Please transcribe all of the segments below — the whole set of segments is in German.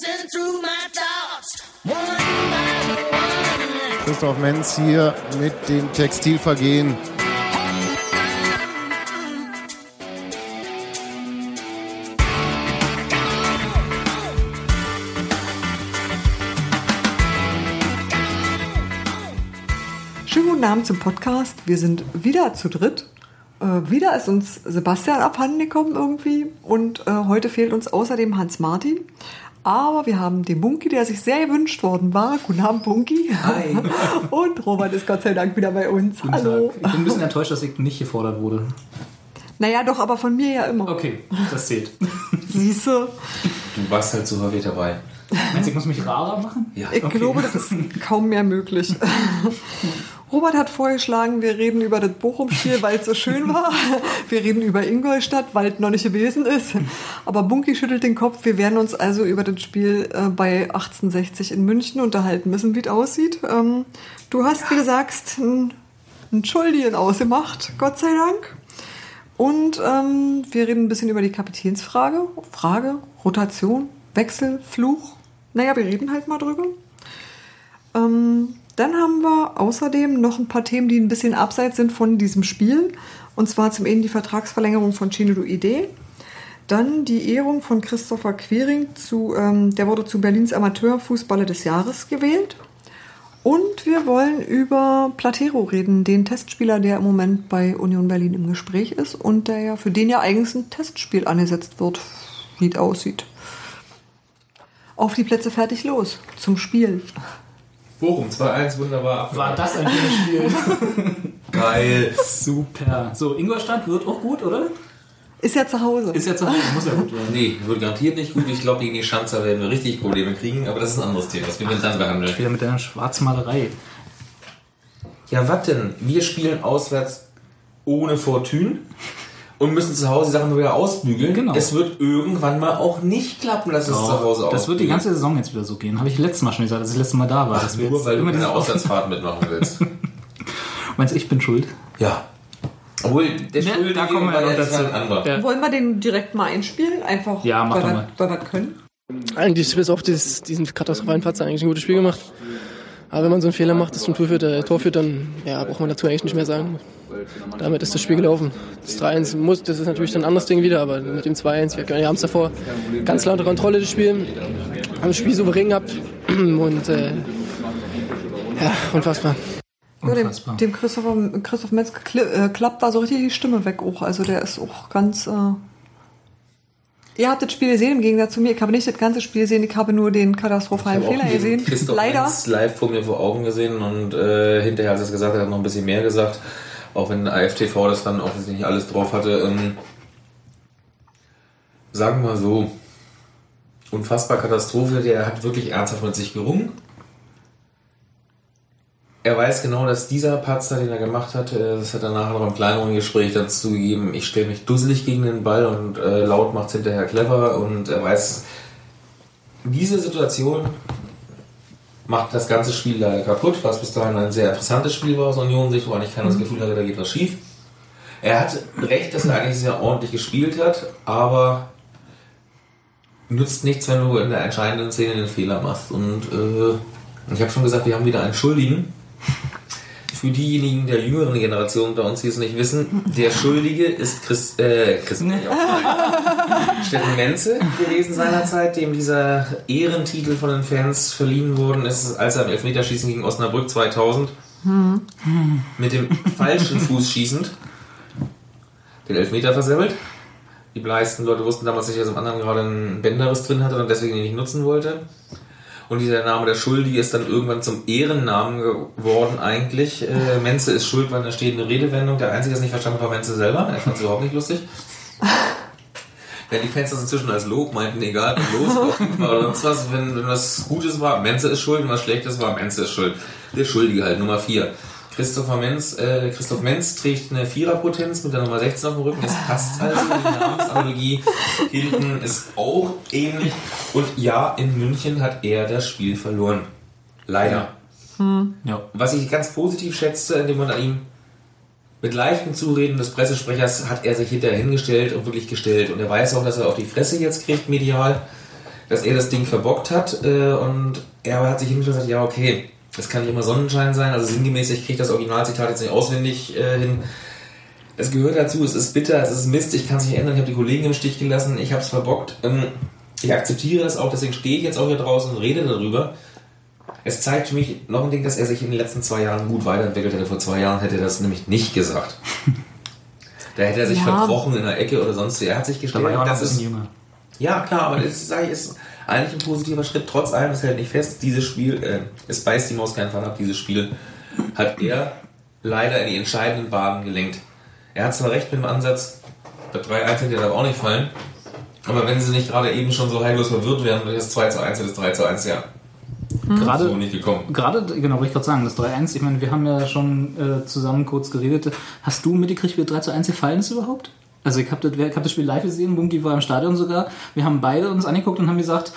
racing through my thoughts. One by one. Christoph Menz hier mit dem Textilvergehen. Schönen guten Abend zum Podcast. Wir sind wieder zu dritt. Äh, wieder ist uns Sebastian abhanden gekommen irgendwie. Und äh, heute fehlt uns außerdem Hans Martin. Aber wir haben den Bunky, der sich sehr gewünscht worden war. Guten Abend, Bunky. Hi. Und Robert ist Gott sei Dank wieder bei uns. Guten Hallo. Tag. Ich bin ein bisschen enttäuscht, dass ich nicht gefordert wurde. Naja, doch, aber von mir ja immer. Okay, das zählt. Siehste, Du warst halt so häufig dabei. Meinst du, ich muss mich rarer machen? Ja. ich Okay. glaube, das ist kaum mehr möglich. Robert hat vorgeschlagen, wir reden über das Bochum-Spiel, weil es so schön war. Wir reden über Ingolstadt, weil es noch nicht gewesen ist. Aber Bunky schüttelt den Kopf. Wir werden uns also über das Spiel äh, bei 1860 in München unterhalten müssen, wie es aussieht. Ähm, du hast, wie du sagst, einen einen Schuldigen ausgemacht, Gott sei Dank. Und ähm, wir reden ein bisschen über die Kapitänsfrage. Frage, Rotation, Wechsel, Fluch. Naja, wir reden halt mal drüber. Ähm, dann haben wir außerdem noch ein paar Themen, die ein bisschen abseits sind von diesem Spiel. Und zwar zum einen die Vertragsverlängerung von Chino Idee. Dann die Ehrung von Christopher Quiring zu, ähm, der wurde zu Berlins Amateurfußballer des Jahres gewählt. Und wir wollen über Platero reden, den Testspieler, der im Moment bei Union Berlin im Gespräch ist und der ja für den ja eigentlich ein Testspiel angesetzt wird, wie es aussieht. Auf die Plätze fertig los zum Spiel. Bochum 2-1, wunderbar. War das ein schönes Spiel? geil. Super. So, Ingolstadt wird auch gut, oder? Ist ja zu Hause. Ist ja zu Hause, muss ja gut werden. Nee, wird garantiert nicht gut. Ich glaube, gegen die Schanzer werden wir richtig Probleme kriegen, aber das ist ein anderes Thema. Das werden wir dann behandeln. Wieder mit deiner Schwarzmalerei. Ja, was denn? Wir spielen auswärts ohne Fortune und müssen zu Hause die Sachen nur wieder ausbügeln. Genau. Es wird irgendwann mal auch nicht klappen, dass es zu Hause das wird die ganze Saison jetzt wieder so gehen. Habe ich letztes Mal schon gesagt, als ich das letzte Mal da war. Ach, dass wir nur jetzt weil du immer eine dieses- Auswärtsfahrt mitmachen willst. Meinst du, ich bin schuld? ja. Obwohl, der Ja, Schuldige da kommen wir war noch dazu. ein anderer. Ja. Wollen wir den direkt mal einspielen? Einfach, Ja, mach weil, doch wir- mal. weil wir können. Eigentlich bis auf dieses, diesen katastrophalen Patzer eigentlich ein gutes Spiel gemacht. Aber wenn man so einen Fehler macht, das zum Tor führt, äh, Tor führt, dann ja, braucht man dazu eigentlich nicht mehr sagen. Damit ist das Spiel gelaufen. Das 3-1 muss, das ist natürlich dann ein anderes Ding wieder, aber mit dem 2-1, wir wir haben es davor ganz klar unter Kontrolle, das Spiel. Haben das Spiel souverän gehabt und äh, ja, unfassbar. Ja, dem, dem Christopher, Christoph Metz äh, klappt da so richtig die Stimme weg auch. Also der ist auch ganz. Äh Ihr habt das Spiel gesehen, im Gegensatz zu mir. Ich habe nicht das ganze Spiel gesehen, ich habe nur den katastrophalen Fehler gesehen. Christoph Leider. Live vor mir vor Augen gesehen und äh, hinterher, als er es gesagt hat, hat noch ein bisschen mehr gesagt. Auch wenn AFTV das dann offensichtlich nicht alles drauf hatte. Ähm, sagen wir mal so, unfassbar Katastrophe. Der hat wirklich ernsthaft mit sich gerungen. Er weiß genau, dass dieser Patzer, den er gemacht hat, äh, das hat er nachher noch im kleineren Gespräch dazu gegeben, ich stelle mich dusselig gegen den Ball und äh, laut macht's hinterher clever und er weiß, diese Situation macht das ganze Spiel leider kaputt, was bis dahin ein sehr interessantes Spiel war aus Union-Sicht, wo eigentlich keiner das Gefühl hatte, da geht was schief. Er hat recht, dass er eigentlich sehr ordentlich gespielt hat, aber nützt nichts, wenn du in der entscheidenden Szene den Fehler machst. Und äh, ich habe schon gesagt, wir haben wieder einen Schuldigen. Für diejenigen der jüngeren Generation unter uns, die es nicht wissen, der Schuldige ist Chris, äh, Chris Steffen Menze gewesen seinerzeit, dem dieser Ehrentitel von den Fans verliehen worden ist, als er im Elfmeterschießen gegen Osnabrück 2000 mit dem falschen Fuß schießend den Elfmeter versemmelt. Die meisten Leute wussten damals nicht, dass im anderen gerade einen Bänderriss drin hatte und deswegen ihn nicht nutzen wollte. Und dieser Name der Schuldige ist dann irgendwann zum Ehrennamen geworden eigentlich. Äh, Menze ist schuld, weil da steht eine Redewendung. Der Einzige, der es nicht verstanden hat, war Menze selber. Er fand es überhaupt nicht lustig. Wenn die Fans das inzwischen als Lob meinten, egal, los war oder sonst was, wenn, wenn was Gutes war, Menze ist schuld, und was Schlechtes war, Menze ist schuld. Der Schuldige halt, Nummer 4. Christopher Menz, äh, Christoph Menz trägt eine Viererpotenz mit der Nummer 16 auf dem Rücken. Es passt also, die Namensanalogie hinten ist auch ähnlich. Und ja, in München hat er das Spiel verloren. Leider. Ja. Was ich ganz positiv schätzte, indem man an ihm mit leichtem Zureden des Pressesprechers hat er sich hinterher hingestellt und wirklich gestellt. Und er weiß auch, dass er auf die Fresse jetzt kriegt, medial. dass er das Ding verbockt hat äh, und er hat sich hingestellt und gesagt, ja okay, das kann nicht immer Sonnenschein sein, also sinngemäß, ich kriege das Originalzitat jetzt nicht auswendig äh, hin. Es gehört dazu, es ist bitter, es ist Mist, ich kann es nicht ändern, ich habe die Kollegen im Stich gelassen, ich habe es verbockt. Ähm, ich akzeptiere das auch, deswegen stehe ich jetzt auch hier draußen und rede darüber. Es zeigt für mich noch ein Ding, dass er sich in den letzten zwei Jahren gut weiterentwickelt hätte. Vor zwei Jahren hätte er das nämlich nicht gesagt. Da hätte er sich Ja. verkrochen in der Ecke oder sonst wie. Er hat sich Da gestellt. war ja auch das ist, jünger. ja, klar, aber das sage ich, ist eigentlich ein positiver Schritt. Trotz allem, es hält nicht fest, dieses Spiel, äh, es beißt die Maus keinen Fall ab, dieses Spiel hat er leider in die entscheidenden Bahnen gelenkt. Er hat zwar recht mit dem Ansatz, bei 3-1 hätte er auch nicht fallen, aber wenn sie nicht gerade eben schon so heillos verwirrt wären, wäre das 2 zu 1 oder das 3 zu 1 ja Gerade, so nicht gekommen. Gerade, genau, wollte ich gerade sagen, das 3-1, ich meine, wir haben ja schon äh, zusammen kurz geredet. Hast du mitgekriegt, wie 3 zu 1 gefallen ist überhaupt? Also ich habe das, ich hab das Spiel live gesehen, Bunky war im Stadion sogar. Wir haben beide uns angeguckt und haben gesagt,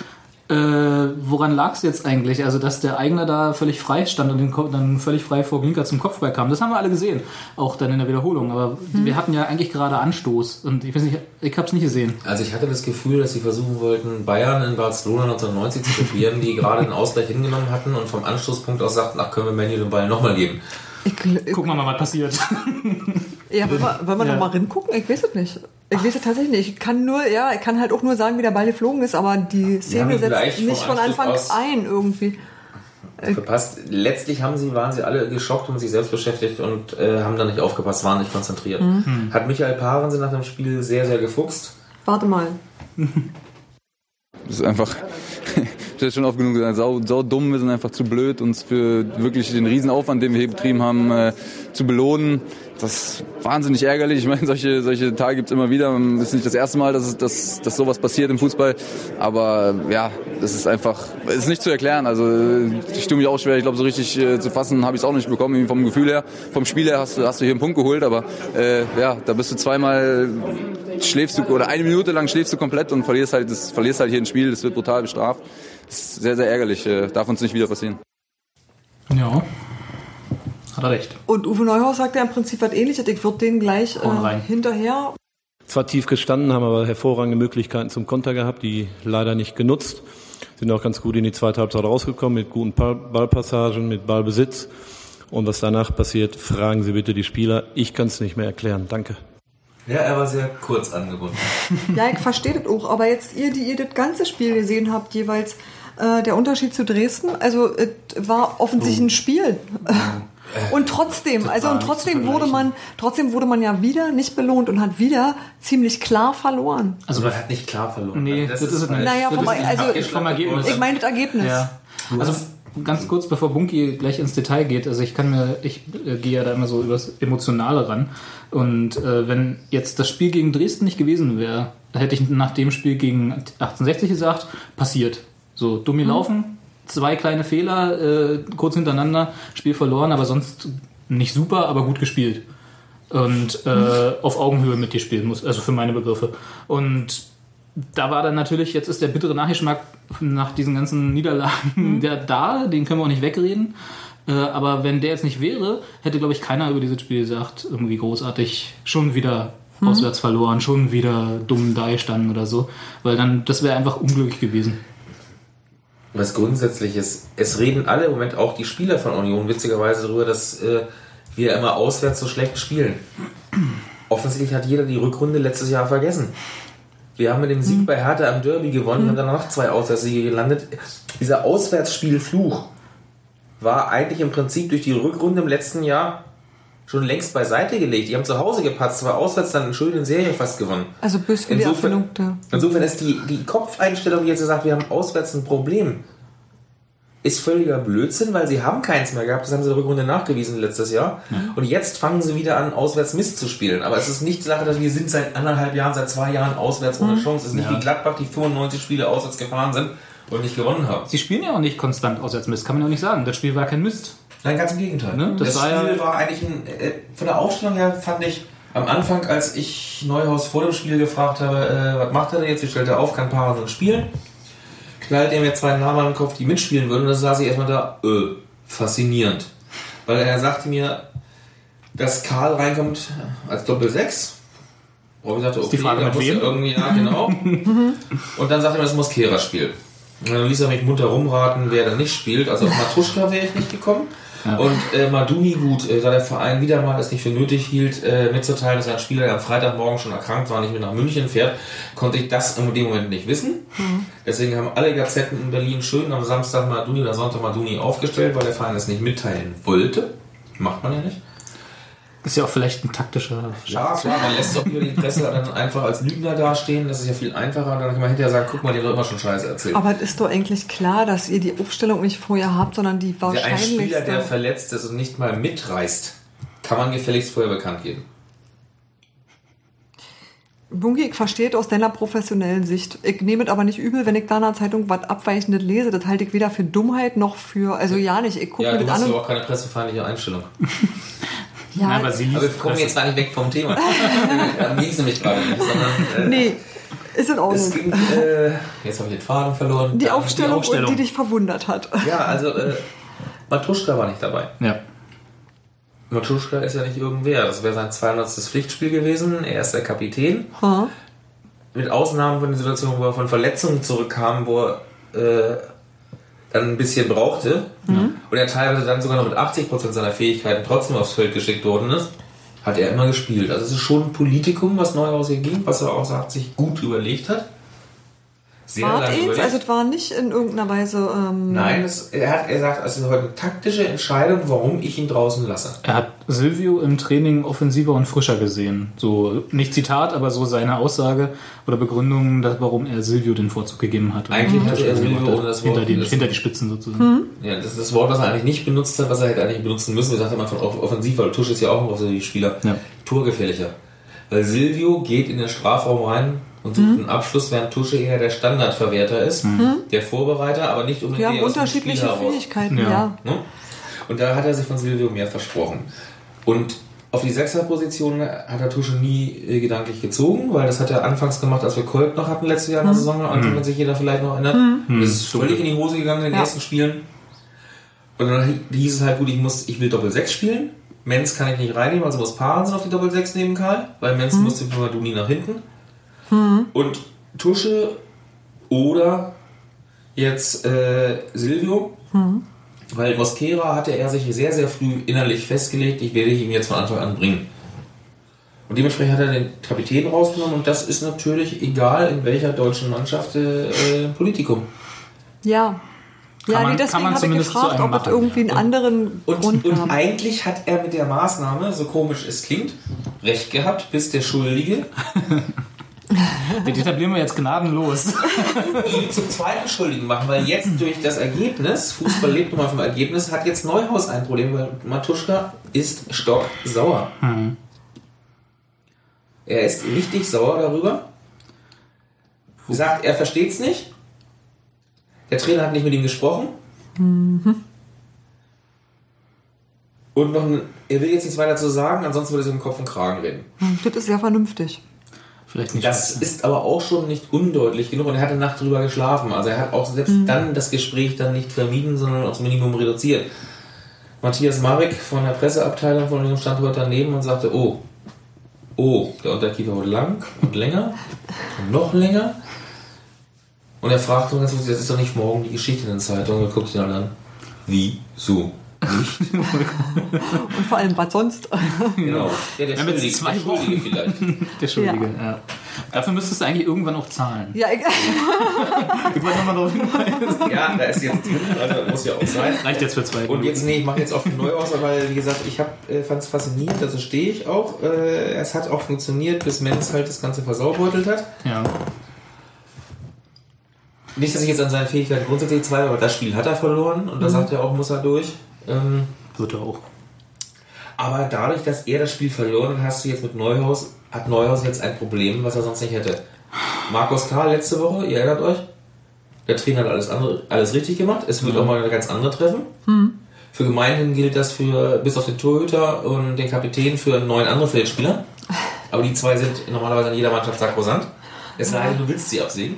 äh, woran lag es jetzt eigentlich? Also, dass der Eigner da völlig frei stand und den dann völlig frei vor Blinker zum Kopfball kam. Das haben wir alle gesehen, auch dann in der Wiederholung. Aber wir hatten ja eigentlich gerade Anstoß und ich weiß nicht, ich habe es nicht gesehen. Also ich hatte das Gefühl, dass sie versuchen wollten, Bayern in Barcelona 1990 zu kopieren, die gerade einen Ausgleich hingenommen hatten und vom Anstoßpunkt aus sagten, ach, können wir Menu den Ball nochmal geben. Ich, gl- Gucken wir mal, was passiert. ja, wollen wir, wollen wir Ja. noch mal hingucken? Ich weiß es nicht. Ich weiß es tatsächlich nicht. Ich kann nur, ja, ich kann halt auch nur sagen, wie der Ball geflogen ist, aber die Szene setzt nicht von Anfang aus- ein irgendwie. Verpasst. Letztlich haben sie, waren sie alle geschockt und sich selbst beschäftigt und äh, haben da nicht aufgepasst, waren nicht konzentriert. Hat Michael Parensen nach dem Spiel sehr, sehr gefuchst. Warte mal. Das ist einfach, ich habe schon oft genug gesagt, sau, sau dumm, wir sind einfach zu blöd, uns für wirklich den Riesenaufwand, den wir hier betrieben haben, äh, zu belohnen. Das ist wahnsinnig ärgerlich. Ich meine, solche, solche Tage gibt's immer wieder. Es ist nicht das erste Mal, dass, dass, dass sowas passiert im Fußball. Aber ja, das ist einfach, es ist nicht zu erklären. Also ich tue mich auch schwer. Ich glaube, so richtig äh, zu fassen habe ich es auch nicht bekommen. Vom Gefühl her, vom Spiel her hast du, hast du hier einen Punkt geholt. Aber äh, ja, da bist du zweimal schläfst du oder eine Minute lang schläfst du komplett und verlierst halt, das, verlierst halt hier ein Spiel. Das wird brutal bestraft. Das ist sehr, sehr ärgerlich. Äh, darf uns nicht wieder passieren. Ja. Hat er recht. Und Uwe Neuhaus sagt ja im Prinzip was ähnliches. Ich würde den gleich äh, hinterher. Zwar tief gestanden, haben aber hervorragende Möglichkeiten zum Konter gehabt, die leider nicht genutzt. Sind auch ganz gut in die zweite Halbzeit rausgekommen mit guten Ball- Ballpassagen, mit Ballbesitz. Und was danach passiert, fragen Sie bitte die Spieler. Ich kann es nicht mehr erklären. Danke. Ja, er war sehr kurz angebunden. Ja, ich verstehe das auch. Aber jetzt ihr, die ihr das ganze Spiel gesehen habt, jeweils äh, der Unterschied zu Dresden, also es war offensichtlich ein Spiel. Und trotzdem, also und trotzdem wurde man, trotzdem wurde man ja wieder nicht belohnt und hat wieder ziemlich klar verloren. Also man hat nicht klar verloren. Nee, das ist es nicht. Naja, Das vom- also- vom Ergebnis. Ich meine das Ergebnis. Ja. Also ganz kurz, bevor Bunky gleich ins Detail geht, also ich kann mir, ich äh, gehe ja da immer so übers Emotionale ran. Und äh, wenn jetzt das Spiel gegen Dresden nicht gewesen wäre, hätte ich nach dem Spiel gegen 1860 gesagt, passiert. So, dumm gelaufen, zwei kleine Fehler, äh, kurz hintereinander, Spiel verloren, aber sonst nicht super, aber gut gespielt. Und äh, auf Augenhöhe mit dir spielen muss, also für meine Begriffe. Und da war dann natürlich, jetzt ist der bittere Nachgeschmack nach diesen ganzen Niederlagen der da, den können wir auch nicht wegreden. Äh, aber wenn der jetzt nicht wäre, hätte, glaube ich, keiner über dieses Spiel gesagt, irgendwie großartig, schon wieder auswärts verloren, schon wieder dumm da gestanden oder so. Weil dann, das wäre einfach unglücklich gewesen. Was grundsätzlich ist, es reden alle im Moment auch die Spieler von Union witzigerweise darüber, dass äh, wir immer auswärts so schlecht spielen. Offensichtlich hat jeder die Rückrunde letztes Jahr vergessen. Wir haben mit dem Sieg bei Hertha am Derby gewonnen, wir haben danach zwei Auswärtssiege gelandet. Dieser Auswärtsspielfluch war eigentlich im Prinzip durch die Rückrunde im letzten Jahr schon längst beiseite gelegt. Die haben zu Hause gepatzt, aber auswärts dann eine schöne Serie fast gewonnen. Also bös wie die Insofern, Erfindung der. insofern ist die, die Kopfeinstellung, die jetzt sagt, wir haben auswärts ein Problem, ist völliger Blödsinn, weil sie haben keins mehr gehabt. Das haben sie in der Rückrunde nachgewiesen letztes Jahr. Und jetzt fangen sie wieder an, auswärts Mist zu spielen. Aber es ist nicht die Sache, dass wir sind seit anderthalb Jahren, seit zwei Jahren auswärts ohne Chance. Es ist nicht wie Gladbach, die 95 Spiele auswärts gefahren sind und nicht gewonnen haben. Sie spielen ja auch nicht konstant auswärts Mist, kann man ja auch nicht sagen. Das Spiel war kein Mist. Nein, ganz im Gegenteil. Ne? Das Das, war Spiel ja- war eigentlich ein, äh, von der Aufstellung her fand ich am Anfang, als ich Neuhaus vor dem Spiel gefragt habe, äh, was macht er denn jetzt? Wie stellt er auf? Kann Paaren spielen? Knallt er mir zwei Namen an den Kopf, die mitspielen würden. Und dann saß ich erstmal da, äh, faszinierend. Weil er sagte mir, dass Karl reinkommt als Doppel-6 Robby sagte, okay, die Frage, da mit wem? irgendwie, ja, genau. und dann sagte er, das muss Kehrer spielen. Und dann ließ er mich munter rumraten, wer da nicht spielt. Also auf Matuschka wäre ich nicht gekommen. Und äh, Maduni, gut, äh, da der Verein wieder mal es nicht für nötig hielt, äh, mitzuteilen, dass ein Spieler, der am Freitagmorgen schon erkrankt war, nicht mehr nach München fährt, konnte ich das in dem Moment nicht wissen. Deswegen haben alle Gazetten in Berlin schön am Samstag Maduni oder Sonntag Maduni aufgestellt, weil der Verein es nicht mitteilen wollte. Macht man ja nicht. Ist ja auch vielleicht ein taktischer Ja, klar, man lässt doch hier die Presse dann einfach als Lügner dastehen. Das ist ja viel einfacher. Dann kann man hinterher sagen, guck mal, die haben doch immer schon Scheiße erzählt. Aber es ist doch eigentlich klar, dass ihr die Aufstellung nicht vorher habt, sondern die Der ein wahrscheinlichste... Spieler, der verletzt ist und nicht mal mitreist, kann man gefälligst vorher bekannt geben. Bungi, ich verstehe es aus deiner professionellen Sicht. Ich nehme es aber nicht übel, wenn ich da in der Zeitung was Abweichendes lese. Das halte ich weder für Dummheit noch für... Also ja nicht, ich gucke Ja, mir du das hast an aber und... auch keine pressefeindliche Einstellung. Ja, aber sie liest Aber wir kommen jetzt mal nicht weg vom Thema. Darum ging es nämlich gerade nicht, sondern äh, nee, ist in es Ordnung. ging, äh, jetzt habe ich den Faden verloren. Die Dann Aufstellung, Aufstellung. Und die dich verwundert hat. Ja, also äh, Matuschka war nicht dabei. Ja. Matuschka ist ja nicht irgendwer. Das wäre sein 200. Pflichtspiel gewesen. Er ist der Kapitän. Hm? Mit Ausnahmen von der Situation, wo er von Verletzungen zurückkam, wo er äh, dann ein bisschen brauchte und er teilweise dann sogar noch mit 80% seiner Fähigkeiten trotzdem aufs Feld geschickt worden ist, hat er immer gespielt. Also es ist schon ein Politikum, was Neuhaus hier ging, was er auch sagt, sich gut überlegt hat. Sehr überlegt. also es war nicht in irgendeiner Weise... Ähm, Nein, es, er hat er sagt, es ist heute eine taktische Entscheidung, warum ich ihn draußen lasse. Er hat Silvio im Training offensiver und frischer gesehen. So, nicht Zitat, aber so seine Aussage oder Begründung, dass, warum er Silvio den Vorzug gegeben hat. Eigentlich Und hatte er Silvio ohne das Wort hinter, die, hinter die Spitzen sozusagen. Ja, das ist das Wort, was er eigentlich nicht benutzt hat, was er hätte eigentlich benutzen müssen. Wir sagten am Anfang auch offensiv, weil Tusch ist ja auch ein Offensivspieler. Ja. Torgefährlicher. Weil Silvio geht in den Strafraum rein und sucht einen Abschluss, während Tusche eher der Standardverwerter ist, der Vorbereiter, aber nicht unbedingt Wir haben der aus dem unterschiedliche. Fähigkeiten, Ja. ja. Ne? Und da hat er sich von Silvio mehr versprochen. Und auf die Sechserposition hat er Tusche nie äh, gedanklich gezogen, weil das hat er anfangs gemacht, als wir Kolb noch hatten letztes Jahr in der Saison, an den sich jeder vielleicht noch erinnert. Das ist völlig in die Hose gegangen in den Ja. ersten Spielen. Und dann hieß es halt, gut, ich muss, ich will Doppel 6 spielen. Menz kann ich nicht reinnehmen, also muss Parensen auf die Doppel 6 nehmen, Karl, weil Menz musste für Maduni nach hinten. Und Tusche oder jetzt äh, Silvio, weil Mosquera hatte er sich sehr, sehr früh innerlich festgelegt, ich werde ihn jetzt von Anfang an bringen. Und dementsprechend hat er den Kapitän rausgenommen und das ist natürlich egal in welcher deutschen Mannschaft äh, Politikum. Ja. Ja, man- nee, kann deswegen man habe ich gefragt, ob es irgendwie einen ja. anderen Grund Und, und eigentlich hat er mit der Maßnahme, so komisch es klingt, recht gehabt, bis der Schuldige Den etablieren wir jetzt gnadenlos. ihn zum zweiten Schuldigen machen, weil jetzt durch das Ergebnis, Fußball lebt nun mal vom Ergebnis, hat jetzt Neuhaus ein Problem, weil Matuschka ist stocksauer. Er ist richtig sauer darüber. Sagt, er versteht's nicht. Der Trainer hat nicht mit ihm gesprochen. Und noch ein, er will jetzt nichts weiter zu sagen, ansonsten würde er sich um Kopf und Kragen reden. Hm, Das ist sehr vernünftig. Vielleicht nicht. Das ist aber auch schon nicht undeutlich genug und er hat eine Nacht drüber geschlafen. Also er hat auch selbst dann das Gespräch dann nicht vermieden, sondern aufs Minimum reduziert. Matthias Marek von der Presseabteilung von dem stand heute daneben und sagte, oh, oh, der Unterkiefer wurde lang und länger und noch länger. Und er fragte uns, das ist doch nicht morgen die Geschichte in den Zeitungen. Wir guckten ihn dann an. Wie? Und vor allem, was sonst? Genau. Ja, der Schuldige, zwei der Schuldige vielleicht. Der Schuldige, ja. Dafür müsstest du eigentlich irgendwann auch zahlen. ja, ich, Ich wollte nochmal darauf hinweisen. Ja, da ist jetzt drin, also muss ja auch sein. Reicht jetzt für zwei Und Minuten. jetzt, nee, ich mache jetzt auf neu aus, weil, wie gesagt, ich äh, fand es faszinierend, also stehe ich auch. Äh, es hat auch funktioniert, bis Menz halt das Ganze versaubeutelt hat. Ja. Nicht, dass ich jetzt an seinen Fähigkeiten grundsätzlich zweifle, aber das Spiel hat er verloren und da sagt er auch, muss er durch. Ähm, Wird er auch. aber dadurch, dass er das Spiel verloren hat, hast du jetzt mit Neuhaus, hat Neuhaus jetzt ein Problem, was er sonst nicht hätte. Markus Karl letzte Woche, ihr erinnert euch? Der Trainer hat alles, andere, alles richtig gemacht. Es wird auch mal eine ganz andere treffen. Für Gemeinhin gilt das für, bis auf den Torhüter und den Kapitän, für neun andere Feldspieler. Aber die zwei sind normalerweise in jeder Mannschaft sakrosant. Es sei denn, du willst sie absägen.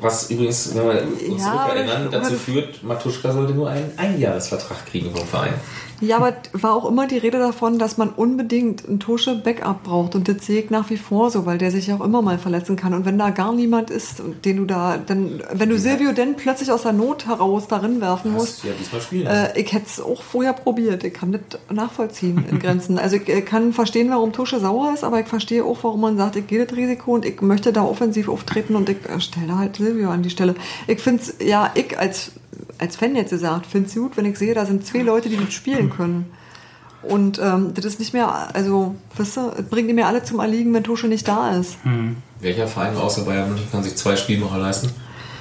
Was übrigens, wenn wir uns Ja, zurückerinnern, dazu führt, Matuschka sollte nur einen Einjahresvertrag kriegen vom Verein. Ja, aber war auch immer die Rede davon, dass man unbedingt einen Tusche Backup braucht. Und das sehe ich nach wie vor so, weil der sich ja auch immer mal verletzen kann. Und wenn da gar niemand ist, den du da, dann, wenn du Silvio denn plötzlich aus der Not heraus darin werfen musst, ja diesmal spielen äh, ich hätte es auch vorher probiert. Ich kann das nachvollziehen in Grenzen. Also ich kann verstehen, warum Tusche sauer ist, aber ich verstehe auch, warum man sagt, ich gehe das Risiko und ich möchte da offensiv auftreten und ich äh, stelle da halt Silvio an die Stelle. Ich finde es, ja, ich als, als Fan jetzt gesagt, finde es gut, wenn ich sehe, da sind zwei Leute, die das spielen können. Und ähm, das ist nicht mehr, also, weißt du, bringt die mir alle zum Erliegen, wenn Tusche nicht da ist. Welcher Verein außer Bayern München kann sich zwei Spielmacher leisten?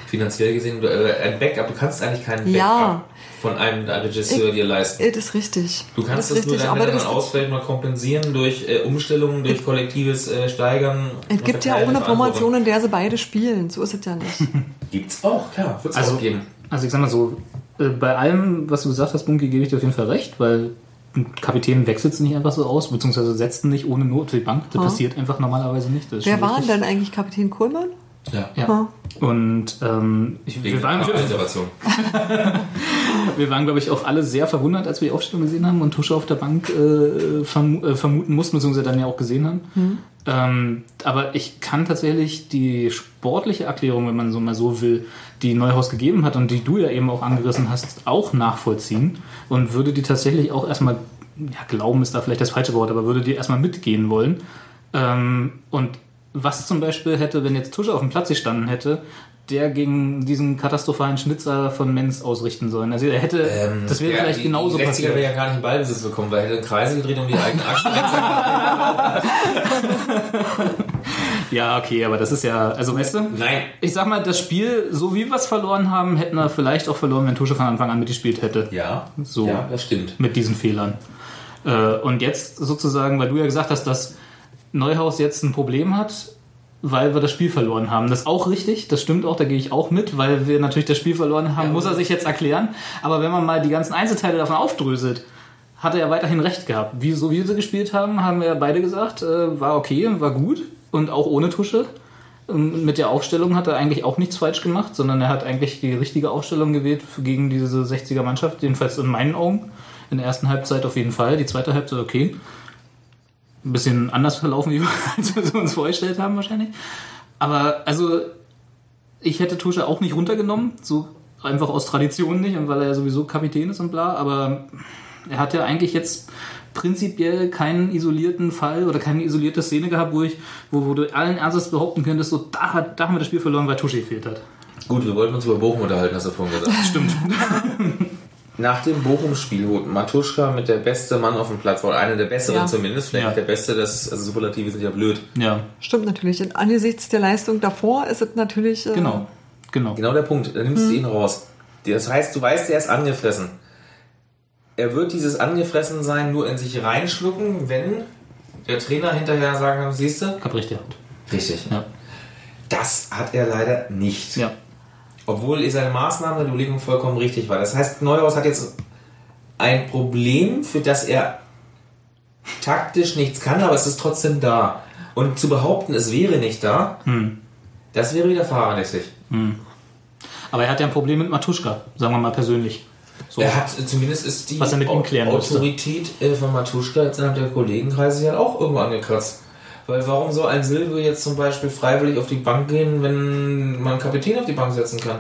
Finanziell gesehen, du, äh, ein Backup, du kannst eigentlich keinen Backup Ja. von einem Regisseur dir leisten. Das ist richtig. Du kannst das es ist nur dann, wenn das dann ausfällt, mal kompensieren durch äh, Umstellungen, durch kollektives äh, Steigern. es gibt ja auch eine Formation, in der sie beide spielen. So ist es ja nicht. Gibt's auch, klar. Wird's Also, auch geben. Also ich sag mal so, äh, bei allem, was du gesagt hast, Bunky, gebe ich dir auf jeden Fall recht, weil ein Kapitän wechselt es nicht einfach so aus, beziehungsweise setzt ihn nicht ohne Not auf die Bank. Das Ja. passiert einfach normalerweise nicht. Wer war denn dann eigentlich Kapitän Kohlmann? Ja. Ja. Und ähm, wir waren, wir waren, glaube ich, auch alle sehr verwundert, als wir die Aufstellung gesehen haben und Tusche auf der Bank äh, verm äh, vermuten mussten, beziehungsweise dann ja auch gesehen haben. Ähm, aber ich kann tatsächlich die sportliche Erklärung, wenn man so mal so will, die Neuhaus gegeben hat und die du ja eben auch angerissen hast, auch nachvollziehen und würde die tatsächlich auch erstmal, ja, glauben ist da vielleicht das falsche Wort, aber würde die erstmal mitgehen wollen. Ähm, und was zum Beispiel hätte, wenn jetzt Tusche auf dem Platz gestanden hätte, der gegen diesen katastrophalen Schnitzer von Menz ausrichten sollen. Also er hätte, das wäre Ähm, Ja, vielleicht die, genauso die 60er passiert. wäre ja gar nicht in Ballbesitz bekommen, weil er hätte Kreise gedreht um die eigene Achse. Ja, okay, aber das ist ja, also weißt du, Nein. ich sag mal, das Spiel, so wie wir es verloren haben, hätten wir vielleicht auch verloren, wenn Tusche von Anfang an mitgespielt hätte. Ja, So. ja, das stimmt. Mit diesen Fehlern. Äh, und jetzt sozusagen, weil du ja gesagt hast, dass Neuhaus jetzt ein Problem hat, weil wir das Spiel verloren haben. Das ist auch richtig, das stimmt auch, da gehe ich auch mit, weil wir natürlich das Spiel verloren haben, Ja, muss er sich jetzt erklären. Aber wenn man mal die ganzen Einzelteile davon aufdröselt, hat er ja weiterhin recht gehabt. Wie, so wie sie gespielt haben, haben wir beide gesagt, äh, war okay, war gut und auch ohne Tusche. Und mit der Aufstellung hat er eigentlich auch nichts falsch gemacht, sondern er hat eigentlich die richtige Aufstellung gewählt gegen diese 60er Mannschaft, jedenfalls in meinen Augen. In der ersten Halbzeit auf jeden Fall, die zweite Halbzeit okay. Ein bisschen anders verlaufen, wie wir, als wir uns vorgestellt haben wahrscheinlich. Aber also, ich hätte Tusche auch nicht runtergenommen, so einfach aus Tradition nicht, und weil er ja sowieso Kapitän ist und bla, aber er hat ja eigentlich jetzt prinzipiell keinen isolierten Fall oder keine isolierte Szene gehabt, wo ich, wo, wo du allen Ernstes behaupten könntest, so da, hat, da haben wir das Spiel verloren, weil Tusche gefehlt hat. Gut, wir wollten uns über Bochum unterhalten, hast du vorhin gesagt. Stimmt. Nach dem Bochum-Spiel wurde Matuschka mit der beste Mann auf dem Platz, oder einer der besseren Ja. zumindest, vielleicht Ja. der beste, das, also Superlative sind ja blöd. ja, Stimmt natürlich. Und angesichts der Leistung davor ist es natürlich. Äh, genau. Genau. Genau der Punkt, da nimmst du ihn raus. Das heißt, du weißt, er ist angefressen. Er wird dieses Angefressensein nur in sich reinschlucken, wenn der Trainer hinterher sagen kann, siehst du? Ich hab recht gehabt. Richtig. Ja. Das hat er leider nicht. Ja. Obwohl seine Maßnahme der Überlegung vollkommen richtig war. Das heißt, Neuhaus hat jetzt ein Problem, für das er taktisch nichts kann, aber es ist trotzdem da. Und zu behaupten, es wäre nicht da, Hm. das wäre wieder fahrlässig. Aber er hat ja ein Problem mit Matuschka, sagen wir mal persönlich. So. Er hat zumindest ist die klären musste. Autorität äh, von Matuschka jetzt innerhalb der Kollegenkreise ja auch irgendwo angekratzt. Weil warum soll ein Silvio jetzt zum Beispiel freiwillig auf die Bank gehen, wenn man einen Kapitän auf die Bank setzen kann?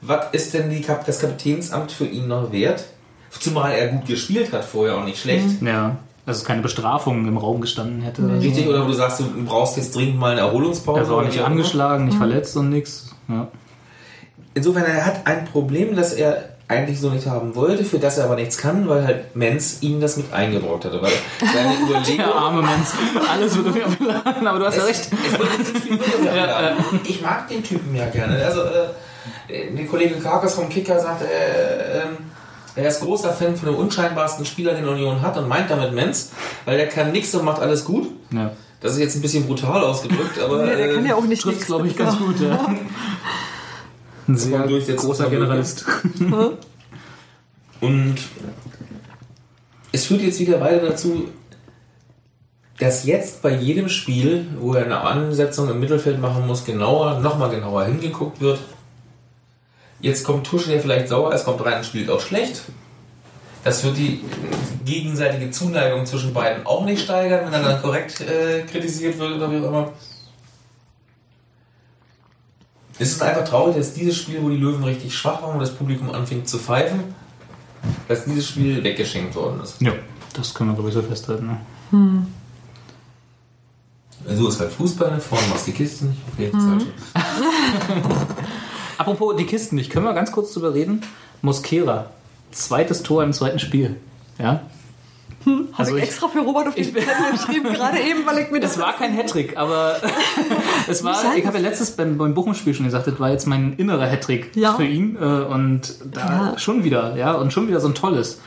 Was ist denn die Kap das Kapitänsamt für ihn noch wert? Zumal er gut gespielt hat vorher auch nicht schlecht. Ja, dass es keine Bestrafung im Raum gestanden hätte. oder so. Richtig, oder wo du sagst, du brauchst jetzt dringend mal eine Erholungspause. Er war auch oder nicht angeschlagen, nicht verletzt und nix. Ja. Insofern, er hat ein Problem, das er eigentlich so nicht haben wollte, für das er aber nichts kann, weil halt Menz ihm das mit eingebrockt hatte. Weil seine Überlegung... Der arme Mensch. Alles wird auf ihn abgeladen, aber du hast ja recht. Es wird nicht viel Mühe ja, Ich mag den Typen ja gerne. Also, äh, die Kollegin Karkas vom Kicker sagt, äh, ähm, er ist großer Fan von dem unscheinbarsten Spieler, den Union hat und meint damit Menz, weil der kann nichts und macht alles gut. Ja. Das ist jetzt ein bisschen brutal ausgedrückt, aber Nee, der äh, kann ja auch nicht Trifft, nix. glaube ich, ganz gut. Ja. Ein sehr durchsetzen großer Generalist. Und es führt jetzt wieder beide dazu, dass jetzt bei jedem Spiel, wo er eine Ansetzung im Mittelfeld machen muss, genauer, nochmal genauer hingeguckt wird. Jetzt kommt Tusche, der vielleicht sauer ist, kommt rein und spielt auch schlecht. Das wird die gegenseitige Zuneigung zwischen beiden auch nicht steigern, wenn er dann korrekt äh, kritisiert wird oder wie auch immer. Es ist einfach traurig, dass dieses Spiel, wo die Löwen richtig schwach waren und das Publikum anfing zu pfeifen, dass dieses Spiel weggeschenkt worden ist. Ja, das können wir, glaube ich, so festhalten. Ne? So ist halt Fußball, vorne machst du die Kiste nicht. Okay, halt schon. Apropos die Kisten nicht, können wir ganz kurz drüber reden? Mosquera, zweites Tor im zweiten Spiel. Ja? Habe Also ich ich- extra für Robert auf die Zettel geschrieben, gerade eben, weil ich mir das... Es war kein Hattrick, aber es war, ich habe ja letztes beim, beim Bochum-Spiel schon gesagt, das war jetzt mein innerer Hattrick Ja. für ihn. Äh, und da Ja. schon wieder, ja, und schon wieder so ein tolles.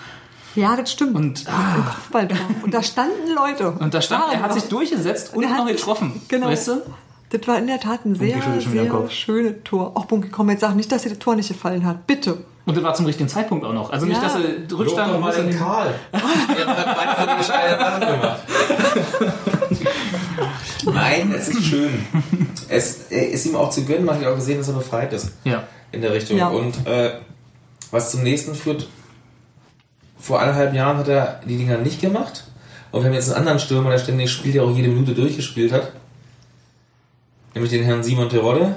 Ja, das stimmt. Und, Kopfballtor. Und da standen Leute. und da stand, er hat sich durchgesetzt und hat noch getroffen. genau. Weißt du? Das war in der Tat ein sehr, sehr schönes Tor. Auch Bunky, komm, jetzt sag nicht, dass dir das Tor nicht gefallen hat. Bitte. Und das war zum richtigen Zeitpunkt auch noch. Also nicht, Ja. dass er Lob rückstand doch mal den Karl. Der hat beide Sachen gemacht. Nein, es ist schön. Es äh, ist ihm auch zu gönnen, man hat ja auch gesehen, dass er befreit ist Ja. in der Richtung. Ja. Und äh, was zum nächsten führt, vor anderthalb Jahren hat er die Dinger nicht gemacht. Und wir haben jetzt einen anderen Stürmer, der ständig spielt, der auch jede Minute durchgespielt hat. Nämlich den Herrn Simon Terodde.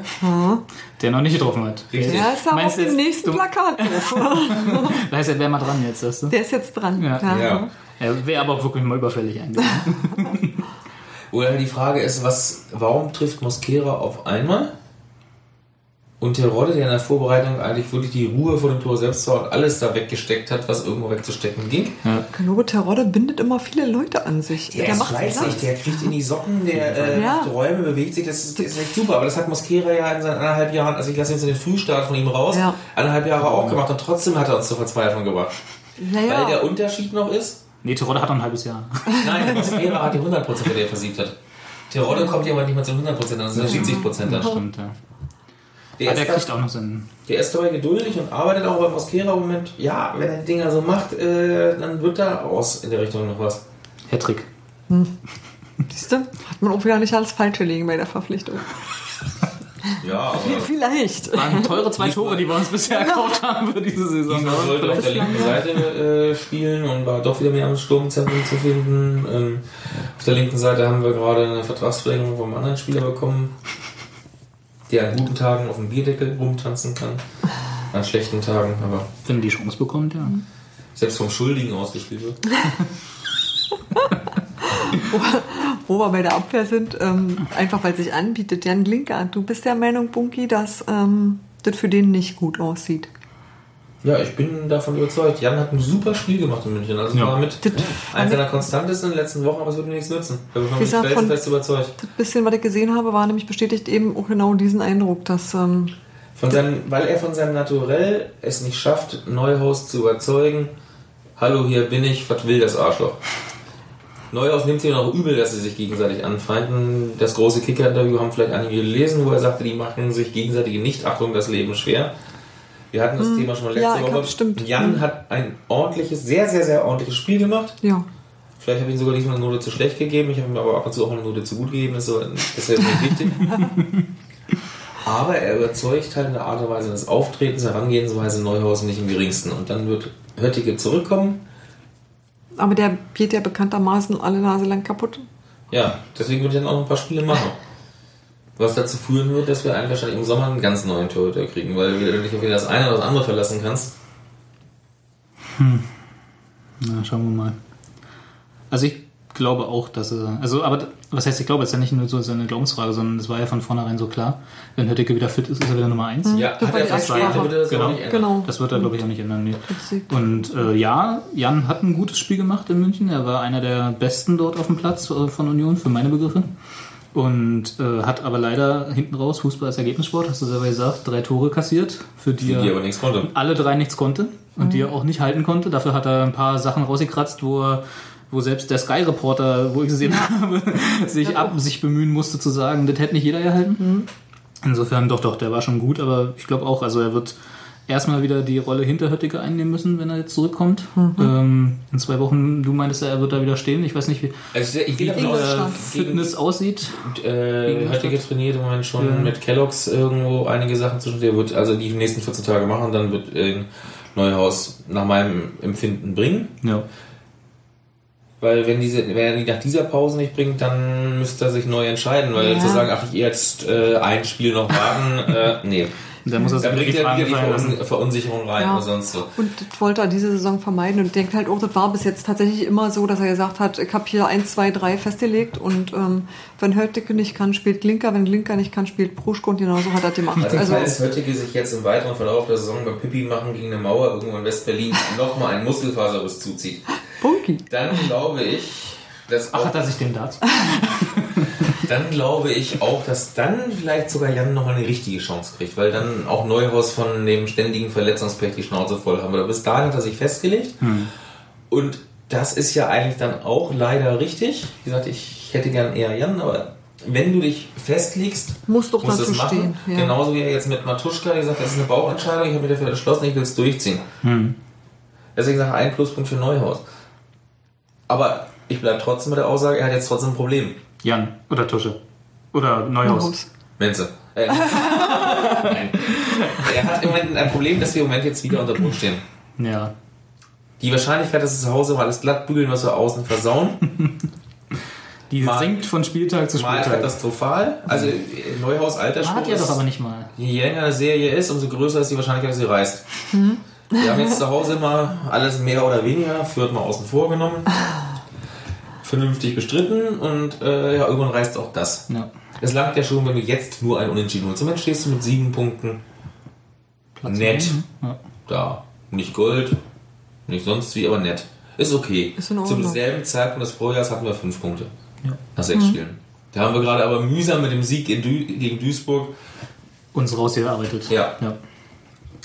Der noch nicht getroffen hat. Richtig. Der ist ja Meinst auf du dem nächsten du- Plakat. Da heißt er, wer mal dran jetzt, weißt du? Der ist jetzt dran. Ja. Ja. Er wäre aber auch wirklich mal überfällig eigentlich. Oder die Frage ist, was, warum trifft Mosquera auf einmal? Und Terodde, der in der Vorbereitung eigentlich wirklich die Ruhe vor dem Tor selbst war und alles da weggesteckt hat, was irgendwo wegzustecken ging. Kanobe Terodde bindet immer viele Leute an sich. Der, ist fleißig, der kriegt in die Socken, der äh, Ja. macht Räume, bewegt sich, das ist, das ist echt super. Aber das hat Mosquera ja in seinen anderthalb Jahren, also ich lasse jetzt den Frühstart von ihm raus, Ja. anderthalb Jahre auch gemacht und trotzdem hat er uns zur Verzweiflung gebracht. Weil Naja, der Unterschied noch ist, Nee, Terodde hat noch ein halbes Jahr. nein, Mosquera hat die 100%, der er versiegt hat. Terodde kommt ja aber nicht mal zu 100%, dann sind es 70% dann. Stimmt, ja. Der Aber der kriegt auch noch seinen. Der ist dabei geduldig und arbeitet auch beim Mosquera im Moment. Ja, wenn er die Dinger so macht, äh, dann wird da aus in der Richtung noch was. Hattrick. siehst du, hat man auch wieder nicht alles falsch gelegen bei der Verpflichtung. Ja, aber Vielleicht. Waren teure zwei Tore, die wir uns bisher erkauft haben für diese Saison. diesmal sollte auf der linken Seite äh, spielen und war doch wieder mehr im Sturmzentrum zu finden. Ähm, auf der linken Seite haben wir gerade eine Vertragsverlängerung vom anderen Spieler bekommen, der an guten Tagen auf dem Bierdeckel rumtanzen kann. An schlechten Tagen, aber Wenn die Chance bekommt, ja. selbst vom Schuldigen ausgespielt wird. Wo wir bei der Abwehr sind, ähm, einfach weil sich anbietet. Jan Glinker, du bist der Meinung, Bunky, dass ähm, das für den nicht gut aussieht. Ja, ich bin davon überzeugt. Jan hat ein super Spiel gemacht in München. Also Ja. war mit eins seiner konstantesten in den letzten Wochen, aber es wird mir nichts nützen. Da bin ich von- felsenfest überzeugt. Das bisschen, was ich gesehen habe, war nämlich bestätigt eben auch genau diesen Eindruck, dass ähm, Von seinem, weil er von seinem Naturell es nicht schafft, Neuhaus zu überzeugen, hallo, hier bin ich, was will das Arschloch? Neuhaus nimmt sich noch übel, dass sie sich gegenseitig anfeinden. Das große Kicker-Interview haben vielleicht einige gelesen, wo er sagte, die machen sich gegenseitige Nichtachtung das Leben schwer. Wir hatten das Thema schon mal letzte Hm. Ja, ich Woche. glaub, stimmt. Jan Hm. hat ein ordentliches, sehr, sehr, sehr ordentliches Spiel gemacht. ja, Vielleicht habe ich ihm sogar diesmal eine Note zu schlecht gegeben. Ich habe ihm aber ab und zu auch eine Note zu gut gegeben. Das ist, jetzt nicht wichtig. aber er überzeugt halt in der Art und Weise des Auftretens, Herangehensweise Neuhausen nicht im geringsten. Und dann wird Höttige zurückkommen. aber der geht ja bekanntermaßen alle Nase lang kaputt. Ja, deswegen wird er dann auch noch ein paar Spiele machen. Was dazu führen wird, dass wir einen wahrscheinlich im Sommer einen ganz neuen Torhüter kriegen, weil du dich auf wieder das eine oder das andere verlassen kannst. Na, schauen wir mal. Also ich glaube auch, dass er. Also, aber was heißt, ich glaube, es ist ja nicht nur so eine Glaubensfrage, sondern es war ja von vornherein so klar, wenn Hötteke wieder fit ist, ist er wieder Nummer eins. Ja, Hm, das hat er versprochen, Ansprache. würde das Genau. auch nicht ändern. Genau. Das wird er, glaube ich, auch nicht ändern. Nee. Witzig. Und äh, ja, Jan hat ein gutes Spiel gemacht in München. Er war einer der besten dort auf dem Platz äh, von Union, für meine Begriffe. Und äh, hat aber leider hinten raus, Fußball als Ergebnissport, hast du selber gesagt, drei Tore kassiert, für die, Die er aber nichts konnte. alle drei nichts konnte und die er auch nicht halten konnte. Dafür hat er ein paar Sachen rausgekratzt, wo er wo selbst der Sky-Reporter, wo ich gesehen habe, sich ab sich bemühen musste zu sagen, das hätte nicht jeder gehalten. Insofern doch, doch, der war schon gut, aber ich glaube auch, also er wird erstmal wieder die Rolle Hinterhüttiger einnehmen müssen, wenn er jetzt zurückkommt. Ähm, in zwei Wochen, du meintest ja, er wird da wieder stehen. Ich weiß nicht, wie, Also ich, wie davon aus, der Ingolstadt. Fitness aussieht. äh, Höttige trainiert im Moment schon Ja. mit Kellogg's irgendwo einige Sachen zwischen. Der wird also die nächsten 14 Tage machen, dann wird äh, Neuhaus nach meinem Empfinden bringen. Ja. Weil wenn diese, wenn er die nach dieser Pause nicht bringt, dann müsste er sich neu entscheiden, weil Ja. zu sagen, ach ich jetzt äh, ein Spiel noch warten, äh, nee. Da muss er Da sich bringt die er wieder die Verun Verunsicherung rein Ja. oder sonst so. Und das wollte er diese Saison vermeiden und denkt halt auch, das war bis jetzt tatsächlich immer so, dass er gesagt hat, ich habe hier 1, 2, 3 festgelegt und ähm, wenn Hörtecke nicht kann, spielt Glinker, wenn Glinker nicht kann, spielt Pruschko und genauso hat er das gemacht. Also, Also, falls Höttige sich jetzt im weiteren Verlauf der Saison beim Pipi machen gegen eine Mauer irgendwo in West-Berlin nochmal einen Muskelfaserriss zuzieht, Bunky. dann glaube ich, dass Ach, auch, hat er sich den Darts? dann glaube ich auch, dass dann vielleicht sogar Jan nochmal eine richtige Chance kriegt, weil dann auch Neuhaus von dem ständigen Verletzungspech die Schnauze voll haben. Aber bis dahin hat er sich festgelegt und das ist ja eigentlich dann auch leider richtig. Wie gesagt, ich hätte gern eher Jan, aber wenn du dich festlegst, musst du dazu es machen. stehen, ja. Genauso wie er jetzt mit Matuschka gesagt hat, das ist eine Bauchentscheidung, ich habe mich dafür entschlossen, ich will es durchziehen. Deswegen sage ich ein Pluspunkt für Neuhaus. Aber ich bleibe trotzdem mit der Aussage, er hat jetzt trotzdem ein Problem. Jan oder Tusche. Oder Neuhaus. Menze. Äh, Nein. Er hat im Moment ein Problem, dass wir im Moment jetzt wieder unter Druck stehen. Ja. Die Wahrscheinlichkeit, dass es zu Hause mal alles glatt bügeln, was wir außen versauen, Die Mal- sinkt von Spieltag zu mal Spieltag. katastrophal. Also äh, Neuhaus Altersspur Hat ja ist- doch aber nicht mal. Je länger eine Serie ist, umso größer ist die Wahrscheinlichkeit, dass sie reißt. Wir haben jetzt zu Hause immer alles mehr oder weniger, Fürth mal außen vor genommen, vernünftig bestritten und äh, ja, irgendwann reißt auch das. Ja. Es langt ja schon, wenn du jetzt nur ein Unentschieden holst. Moment stehst du mit sieben Punkten nett Ja. da. Nicht Gold, nicht sonst wie, aber nett. Ist okay. Ist Zum selben Zeitpunkt des Vorjahres hatten wir fünf Punkte. Nach sechs Spielen. Da haben wir gerade aber mühsam mit dem Sieg in Dü gegen Duisburg Uns rausgearbeitet. Ja. ja.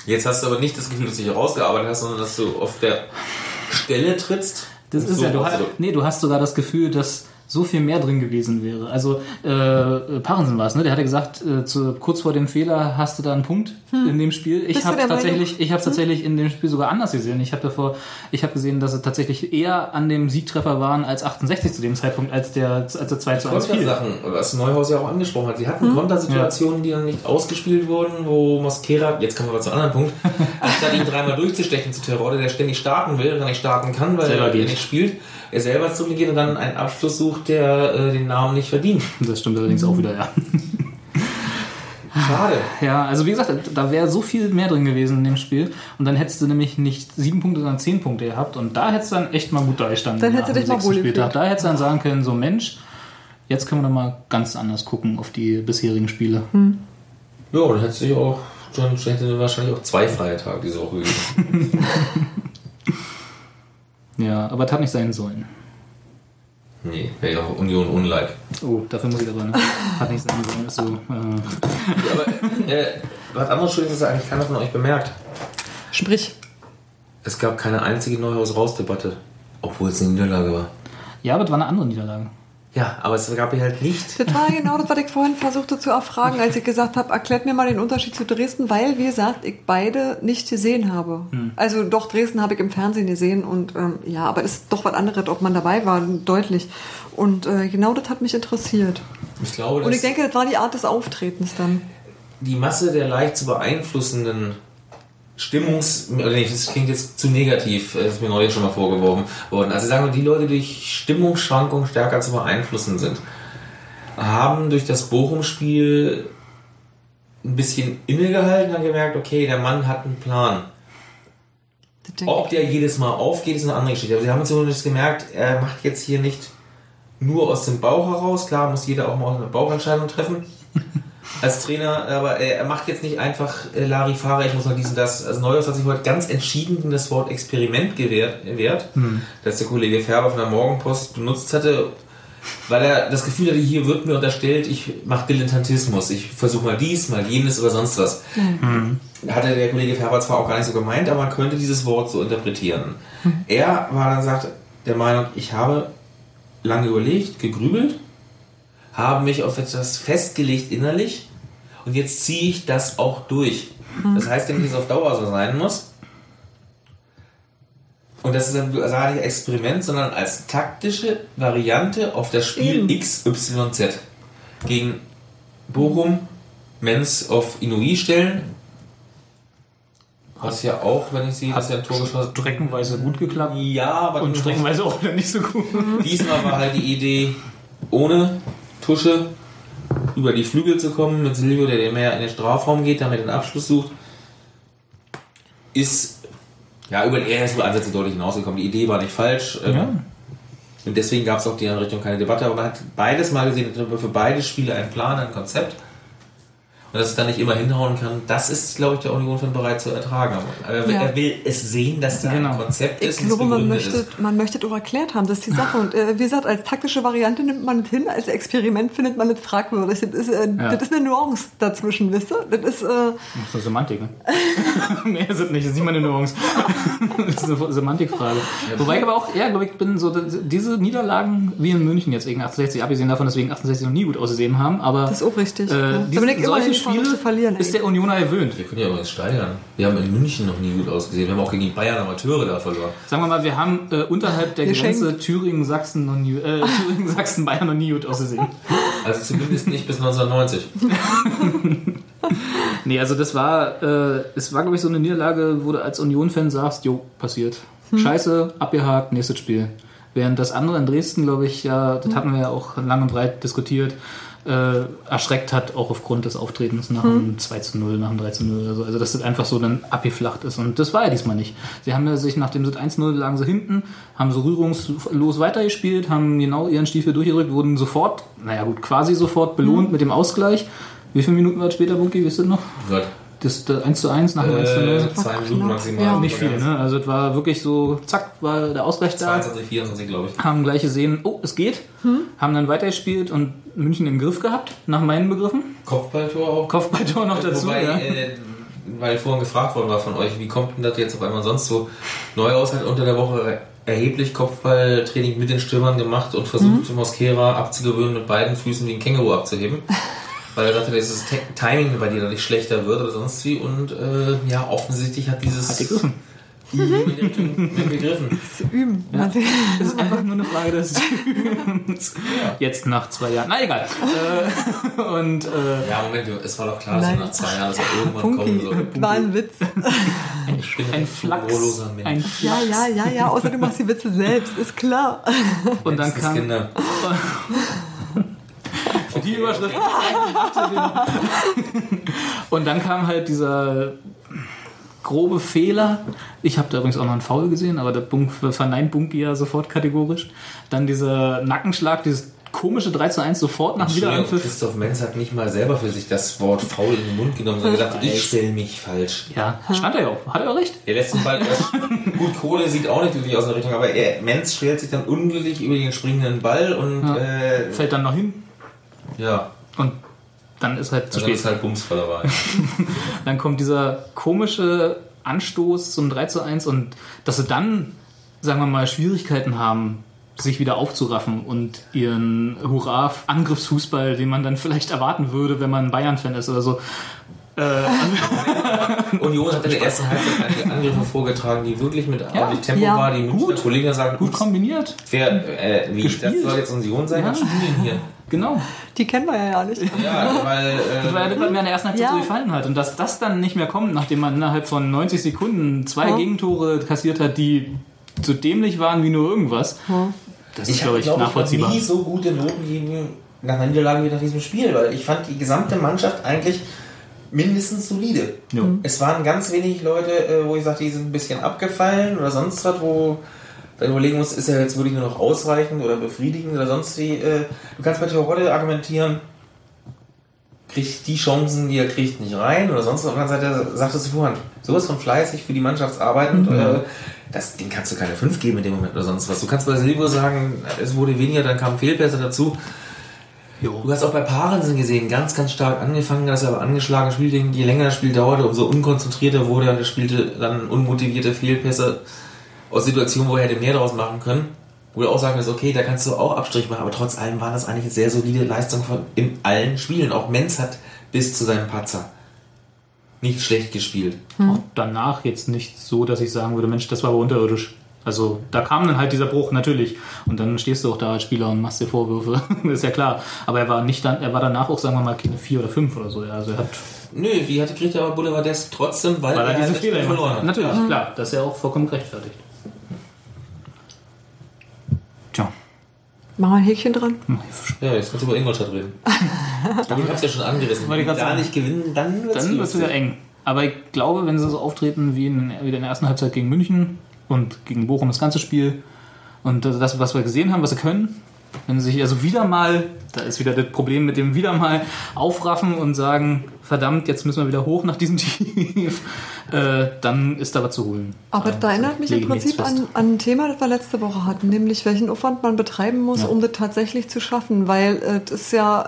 Jetzt hast du aber nicht das Gefühl, dass du dich herausgearbeitet hast, sondern dass du auf der Stelle trittst. Das ist so ja, du hast, raus- nee, du hast sogar das Gefühl, dass so viel mehr drin gewesen wäre. Also, äh, Parensen war es, ne? Der hatte gesagt, äh, zu, kurz vor dem Fehler hast du da einen Punkt in dem Spiel. Ich habe der Meinung? tatsächlich, ich habe tatsächlich in dem Spiel sogar anders gesehen. Ich habe davor, ich habe gesehen, dass sie tatsächlich eher an dem Siegtreffer waren als 68 zu dem Zeitpunkt, als der, als der 2 zu 1 fiel. Kontersachen, was Neuhaus ja auch angesprochen hat. Sie hatten Kontersituationen, die dann nicht ausgespielt wurden, wo Mosquera, jetzt kommen wir zu einem anderen Punkt, anstatt ihn dreimal durchzustechen zu Terror, der ständig starten will, gar nicht starten kann, weil Selber er geht. nicht spielt, er selber zurückgeht und dann einen Abschluss sucht, der äh, den Namen nicht verdient. Das stimmt allerdings auch wieder, ja. Schade. Ja, also wie gesagt, da wäre so viel mehr drin gewesen in dem Spiel. Und dann hättest du nämlich nicht sieben Punkte, sondern zehn Punkte gehabt. Und da hättest du dann echt mal gut da gestanden. Dann hättest du nach dich mal wohl Spieltag. gefühlt. Da hättest du dann sagen können, so Mensch, jetzt können wir doch mal ganz anders gucken auf die bisherigen Spiele. Ja, dann hätte sich auch, dann hätte wahrscheinlich auch zwei freie Tage diese Woche gegeben. Ja, aber es hat nicht sein sollen. Nee, wäre ja auch Union unlike. Oh, dafür muss ich aber, ne? Hat nicht sein sollen. Ist so, äh, Aber äh, was anderes Schönes ist eigentlich keiner von euch bemerkt. Sprich. Es gab keine einzige Neuhaus-Raus-Debatte, obwohl es eine Niederlage war. ja, aber es war eine andere Niederlage. Ja, aber es gab hier halt nicht. Das war genau das, was ich vorhin versuchte zu erfragen, als ich gesagt habe, erklärt mir mal den Unterschied zu Dresden, weil, wie gesagt, ich beide nicht gesehen habe. Also doch, Dresden habe ich im Fernsehen gesehen und ähm, ja, aber es ist doch was anderes, ob man dabei war, deutlich. Und äh, genau das hat mich interessiert. Ich glaube, Und ich denke, das war die Art des Auftretens dann. die Masse der leicht zu beeinflussenden Stimmungs... Nee, das klingt jetzt zu negativ, das ist mir neulich schon mal vorgeworfen worden. Also sagen wir, die Leute, die durch Stimmungsschwankungen stärker zu beeinflussen sind, haben durch das Bochum-Spiel ein bisschen innegehalten und gemerkt, okay, der Mann hat einen Plan. Ob der jedes Mal aufgeht, ist eine andere Geschichte. Aber sie haben zumindest gemerkt, er macht jetzt hier nicht nur aus dem Bauch heraus. Klar, muss jeder auch mal eine Bauchentscheidung treffen. Als Trainer, aber er macht jetzt nicht einfach äh, Larifara, ich muss noch dies und das. Also Neuhaus hat sich heute ganz entschieden gegen das Wort Experiment gewehrt, gewehrt das der Kollege Färber von der Morgenpost benutzt hatte, weil er das Gefühl hatte, hier wird mir unterstellt, ich mache Dilettantismus, ich versuche mal dies, mal jenes oder sonst was hatte der Kollege Färber zwar auch gar nicht so gemeint, aber man könnte dieses Wort so interpretieren. Er war dann, sagt, der Meinung, ich habe lange überlegt, gegrübelt, habe mich auf etwas festgelegt innerlich und jetzt ziehe ich das auch durch. Das heißt ja dass es auf Dauer so sein muss. Und das ist dann also gar nicht Experiment, sondern als taktische Variante auf das Spiel Eben. XYZ. Gegen Bochum, Menz auf Inui stellen. Was ja auch, wenn ich sehe, dass er ein Tor geschossen Streckenweise gut geklappt. Ja, aber Und streckenweise auch wieder nicht so gut. Diesmal war halt die Idee, ohne Tusche über die Flügel zu kommen, mit Silvio, der mehr in den Strafraum geht, damit den Abschluss sucht. Ist, ja, über er ist über Ansätze deutlich hinausgekommen. Die Idee war nicht falsch. ähm, Ja. Und deswegen gab es auch die andere Richtung keine Debatte. Aber man hat beides mal gesehen, für beide Spiele einen Plan, ein Konzept. Und dass es dann nicht immer hinhauen kann, das ist, glaube ich, der Union-Fan bereit zu ertragen. Aber er, will- Ja. er will es sehen, dass da Genau. ein Konzept Ich ist. es glaube, man möchte, ist. man möchte doch erklärt haben, das ist die Sache. Und äh, wie gesagt, als taktische Variante nimmt man es hin, als Experiment findet man es fragwürdig. Das ist, äh, Ja. das ist eine Nuance dazwischen, wisst ihr? Das ist, äh, Das ist eine Semantik, ne? Mehr ist es nicht, das ist nicht meine Nuance. das ist eine Semantikfrage. Wobei ich aber auch, ja, glaube ich, bin so, diese Niederlagen wie in München jetzt gegen 68, abgesehen davon, dass wir gegen 68 noch nie gut ausgesehen haben, aber das ist auch richtig. äh, ja. diese, ich solche Spiele zu verlieren. ist der Unioner gewöhnt. Wir können ja übrigens steigern. Wir haben in München noch nie gut ausgesehen. Wir haben auch gegen die Bayern Amateure da verloren. Sagen wir mal, wir haben äh, unterhalb der. Grenze Thüringen, Sachsen, noch nie, äh, Thüringen, Sachsen, Bayern noch nie gut ausgesehen. Also zumindest nicht bis 1990. Nee, also das war, äh, es war, glaube ich, so eine Niederlage, wo du als Union-Fan sagst, jo, passiert. Scheiße, abgehakt, nächstes Spiel. Während das andere in Dresden, glaube ich, ja, das hatten wir ja auch lang und breit diskutiert, äh, erschreckt hat, auch aufgrund des Auftretens nach einem 2 zu 0, nach einem 3 zu 0 oder so. Also, dass das einfach so dann abgeflacht ist. Und das war ja diesmal nicht. Sie haben ja sich, nachdem sie 1 0 lagen sie hinten, haben so rührungslos weitergespielt, haben genau ihren Stiefel durchgedrückt, wurden sofort, naja gut, quasi sofort belohnt mit dem Ausgleich. Wie viele Minuten war es später, Bunky, wisst ihr noch? Gott. Das, das 1 zu 1 nach dem 1 zu 0. Äh, zwei Minuten maximal. Ja. Nicht viel, ne? Also es war wirklich so, zack, war der Ausgleich da. 22, 24, glaube ich. Haben gleich gesehen, oh, es geht. Haben dann weitergespielt und München im Griff gehabt, nach meinen Begriffen. Kopfballtor auch. Kopfballtor noch dazu, Wobei, ja. äh, weil vorhin gefragt worden war von euch, wie kommt denn das jetzt auf einmal sonst so neu aus? Hat unter der Woche erheblich Kopfballtraining mit den Stürmern gemacht und versucht, Mosquera abzugewöhnen, mit beiden Füßen wie ein Känguru abzuheben. Weil er sagte, dass das Timing bei dir dadurch schlechter wird oder sonst wie. Und äh, ja, offensichtlich hat dieses Hat gegriffen. die in die Richtung gegriffen. zu üben. Man- Es ist einfach nur eine Frage des Übens. Jetzt nach zwei Jahren. Na egal. Äh, und äh, Ja, Moment, es war doch klar, dass er Nein. nach zwei Jahren dass er irgendwann kommen Funky, soll. war ein Witz. Ich bin ein Flachs. Ein Ja, Flachs. ja, ja, ja, außer du machst die Witze selbst, ist klar. Und dann Das kam Kinder. Die Überschrift. Und dann kam halt dieser grobe Fehler. Ich habe da übrigens auch noch einen Foul gesehen, aber der Bunk, verneint Bunky ja sofort kategorisch. Dann dieser Nackenschlag, dieses komische 3 zu 1 sofort nach Wiederanpfiff. Christoph Menz hat nicht mal selber für sich das Wort faul in den Mund genommen, sondern gesagt, ich stelle mich falsch. Ja, stand er ja auch. Hat er auch recht? Der lässt den Ball gut, Kohle sieht auch nicht glücklich aus in der Richtung, aber er, Menz stellt sich dann unglücklich über den springenden Ball und Ja. äh, Fällt dann noch hin ja, und dann ist halt zu also spät. ist halt Bumsfallerei. Dann kommt dieser komische Anstoß zum 3 zu 1 und dass sie dann, sagen wir mal, Schwierigkeiten haben, sich wieder aufzuraffen und ihren Hurra-Angriffsfußball, den man dann vielleicht erwarten würde, wenn man Bayern-Fan ist oder so. Äh, Union hat in der ersten Halbzeit einige Angriffe vorgetragen, die wirklich mit ordentlich Tempo Ja. war. Die Münchner Gut. Kollegen sagen, gut kombiniert. wer, äh, wie, das Gespielt. soll jetzt Union sein? Ja. Was spielen hier? Genau. Die kennen wir ja ja nicht. Ja, weil, Das war ja äh, das, was mir in der ersten Halbzeit Ja. so gefallen hat. Und dass das dann nicht mehr kommt, nachdem man innerhalb von 90 Sekunden zwei Ja. Gegentore kassiert hat, die so dämlich waren wie nur irgendwas, Ja. das ist, ich glaube ich, ich, noch nachvollziehbar. nie so gute Noten gegeben nach einer Niederlage wie nach diesem Spiel, weil ich fand die gesamte Mannschaft eigentlich mindestens solide. Ja. Es waren ganz wenig Leute, äh, wo ich sagte, die sind ein bisschen abgefallen oder sonst was, wo dann überlegen muss, ist er jetzt wirklich nur noch ausreichend oder befriedigend oder sonst wie. Äh, du kannst bei Terodde argumentieren, kriegt die Chancen, die er kriegt, nicht rein oder sonst was. Auf der anderen Seite sagtest du vorhin, sowas von fleißig für die Mannschaftsarbeit und äh, das, den kannst du keine 5 geben in dem Moment oder sonst was. Du kannst bei Silvio sagen, es wurde weniger, dann kamen Fehlpässe dazu. Du hast auch bei Parensen gesehen, ganz, ganz stark angefangen, dass er aber angeschlagen spielte. Je länger das Spiel dauerte, umso unkonzentrierter wurde er und er spielte dann unmotivierte Fehlpässe aus Situationen, wo er hätte mehr daraus machen können. Wo du auch sagen kannst, okay, da kannst du auch Abstrich machen, aber trotz allem waren das eigentlich eine sehr solide Leistung von in allen Spielen. Auch Menz hat bis zu seinem Patzer nicht schlecht gespielt. Auch danach jetzt nicht so, dass ich sagen würde, Mensch, das war aber unterirdisch. Also da kam dann halt dieser Bruch, natürlich. Und dann stehst du auch da als Spieler und machst dir Vorwürfe. das ist ja klar. Aber er war nicht dann, er war danach auch, sagen wir mal, keine vier oder fünf oder so. Ja, Also er hat, Nö, die hatte kriegt aber Boulevardes trotzdem, weil, weil er halt diese das Fehler verloren hat. Natürlich, klar. Das ist ja auch vollkommen gerechtfertigt. Tja. Machen wir ein Häkchen dran. Ja, jetzt kannst du über Ingolstadt reden. Aber ich hab's ja schon angerissen. Wenn die da sagen. nicht gewinnen, dann wird's Dann wird es lustig. wieder eng. Aber ich glaube, wenn sie so auftreten wie in, wie in der ersten Halbzeit gegen München und gegen Bochum das ganze Spiel und das, das, was wir gesehen haben, was sie können, wenn sie sich also wieder mal, da ist wieder das Problem mit dem wieder mal aufraffen und sagen, verdammt, jetzt müssen wir wieder hoch nach diesem Tief, äh, dann ist da was zu holen. Aber das erinnert mich im Prinzip an, an ein Thema, das wir letzte Woche hatten, nämlich welchen Aufwand man betreiben muss, Ja. um das tatsächlich zu schaffen. Weil äh, es ist ja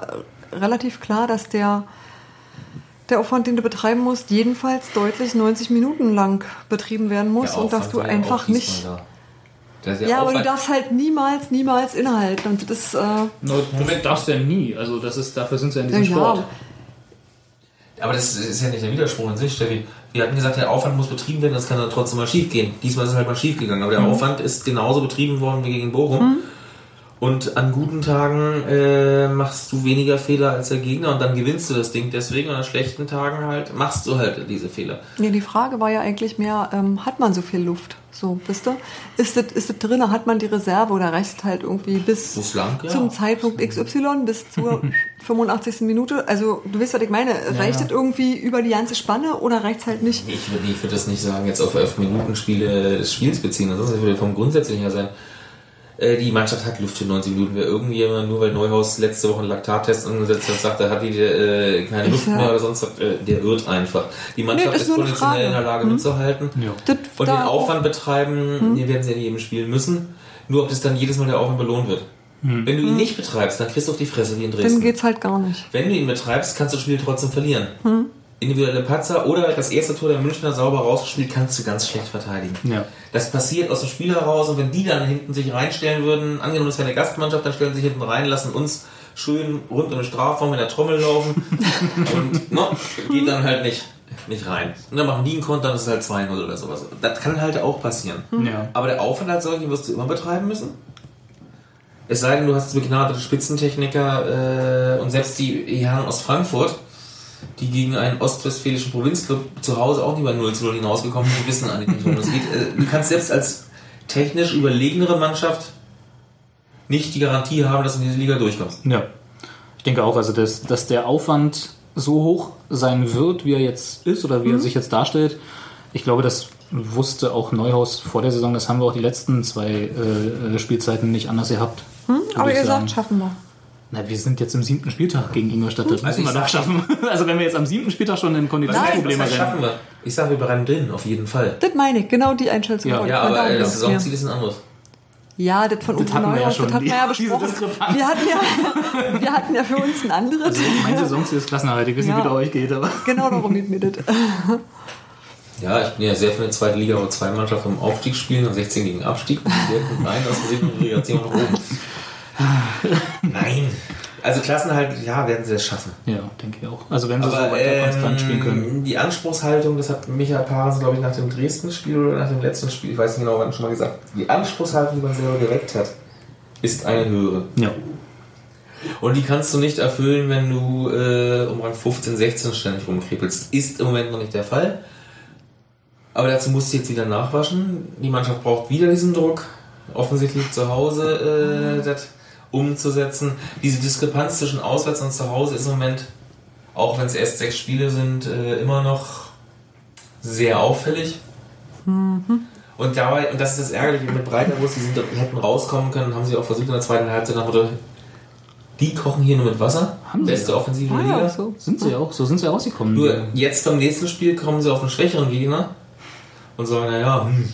relativ klar, dass der, der Aufwand, den du betreiben musst, jedenfalls deutlich 90 Minuten lang betrieben werden muss und dass Aufwand du ja einfach auch nicht. da. Ja, aber du Aufwand- darfst halt niemals, niemals innehalten. Und das ist, äh, No, das darfst du ja nie. Also das ist, dafür sind sie ja in diesem ja, Sport. Aber das ist ja nicht der Widerspruch in sich, Steffi. Wir hatten gesagt, der Aufwand muss betrieben werden, das kann dann trotzdem mal schief gehen. Diesmal ist es halt mal schief gegangen. Aber der Aufwand ist genauso betrieben worden wie gegen Bochum. Und an guten Tagen äh, machst du weniger Fehler als der Gegner und dann gewinnst du das Ding deswegen. Und an schlechten Tagen halt machst du halt diese Fehler. Nee, die Frage war ja eigentlich mehr, ähm, hat man so viel Luft? So, wisst ihr? Ist das, ist das drin, hat man die Reserve oder reicht halt irgendwie bis Bislang, ja. zum Zeitpunkt XY, bis zur 85. Minute? Also, du weißt, was ich meine. Reicht ja. das irgendwie über die ganze Spanne oder reicht es halt nicht? Ich würde ich würd das nicht sagen, jetzt auf 11 Minuten Spiele des Spiels beziehen. Das würde vom Grundsätzlichen her sein. Äh, Die Mannschaft hat Luft für 90 Minuten. Wer irgendjemand, nur weil Neuhaus letzte Woche einen Laktattest angesetzt hat, sagt, er hat die äh, keine Luft ja- mehr oder sonst was, äh, der irrt einfach. Die Mannschaft ist ist konditionell in der Lage mitzuhalten. Ja. Und da- den Aufwand betreiben, den werden sie ja in jedem Spiel müssen. Nur ob das dann jedes Mal der Aufwand belohnt wird. Wenn du ihn nicht betreibst, dann kriegst du auf die Fresse wie in Dann Dresden. geht's halt gar nicht. Wenn du ihn betreibst, kannst du das Spiel trotzdem verlieren. Individuelle Patzer oder das erste Tor der Münchner sauber rausgespielt, kannst du ganz schlecht verteidigen. Ja. Das passiert aus dem Spiel heraus und wenn die dann hinten sich reinstellen würden, angenommen das wäre eine Gastmannschaft, dann stellen sie sich hinten rein, lassen uns schön rund um den Strafraum mit der Trommel laufen und no, geht dann halt nicht, nicht rein. Und dann machen die einen Konter, dann ist es halt 2-0 oder sowas. Das kann halt auch passieren. Ja. Aber der Aufwand als solchen wirst du immer betreiben müssen. Es sei denn, du hast begnadete Spitzentechniker äh, und selbst die Herren aus Frankfurt, die gegen einen ostwestfälischen Provinzclub zu Hause auch nie bei 0 zu 0 hinausgekommen sind, die wissen eigentlich nicht, worum es geht. Äh, du kannst selbst als technisch überlegenere Mannschaft nicht die Garantie haben, dass du in diese Liga durchkommst. Ja. Ich denke auch, also dass, dass der Aufwand so hoch sein wird, wie er jetzt ist oder wie Mhm. er sich jetzt darstellt. Ich glaube, das wusste auch Neuhaus vor der Saison. Das haben wir auch die letzten zwei äh, Spielzeiten nicht anders gehabt. würde Hm? Aber ihr sagen. sagt, schaffen wir. Na, wir sind jetzt im siebten Spieltag gegen Ingolstadt. Das Also müssen wir ich doch schaffen. Also wenn wir jetzt am siebten Spieltag schon in Konditionsprobleme heißt, schaffen rennen. wir? Ich sage, wir bleiben drin, auf jeden Fall. Das meine ich, genau die Einschätzung. Ja, Ja, aber äh, das. Saisonziel ist ein anderes. Ja, das von Uwe hatten wir ja Neuhaus, schon, das hatten wir ja besprochen. Wir hatten ja, wir hatten ja für uns ein anderes. Also mein Saisonziel ist Klassenerhalt. Ich weiß nicht, Ja. wie es euch geht, aber Genau darum geht mir das. Ja, ich bin ja sehr für eine zweite Liga, wo zwei Mannschaften im Aufstieg spielen und 16 gegen Abstieg. Und wir kommt rein aus der siebten Relegation nach oben. Nein. Also Klassenhalt, ja, werden sie es schaffen. ja, denke ich auch. Also wenn sie so Aber weiter konstant spielen können. ähm, die Anspruchshaltung, das hat Michael Paaren, glaube ich, nach dem Dresden-Spiel oder nach dem letzten Spiel, ich weiß nicht genau, wann schon mal gesagt, die Anspruchshaltung, die man selber geweckt hat, ist eine höhere. Ja. Und die kannst du nicht erfüllen, wenn du äh, um Rang 15, 16 ständig rumkribbelst. Ist im Moment noch nicht der Fall. Aber dazu musst du jetzt wieder nachwaschen. Die Mannschaft braucht wieder diesen Druck, offensichtlich zu Hause äh, das umzusetzen. Diese Diskrepanz zwischen Auswärts und zu Hause ist im Moment, auch wenn es erst sechs Spiele sind, äh, immer noch sehr auffällig. Und dabei, und das ist das Ärgerliche mit Breiterwurst, die, sind, die hätten rauskommen können, haben sie auch versucht in der zweiten Halbzeit, dem Motto, die kochen hier nur mit Wasser. Haben sie Beste ja. Offensive Ah, ja, Liga. so. Sind sie auch. So sind sie rausgekommen. Nur jetzt beim nächsten Spiel kommen sie auf einen schwächeren Gegner und sagen, naja, hm,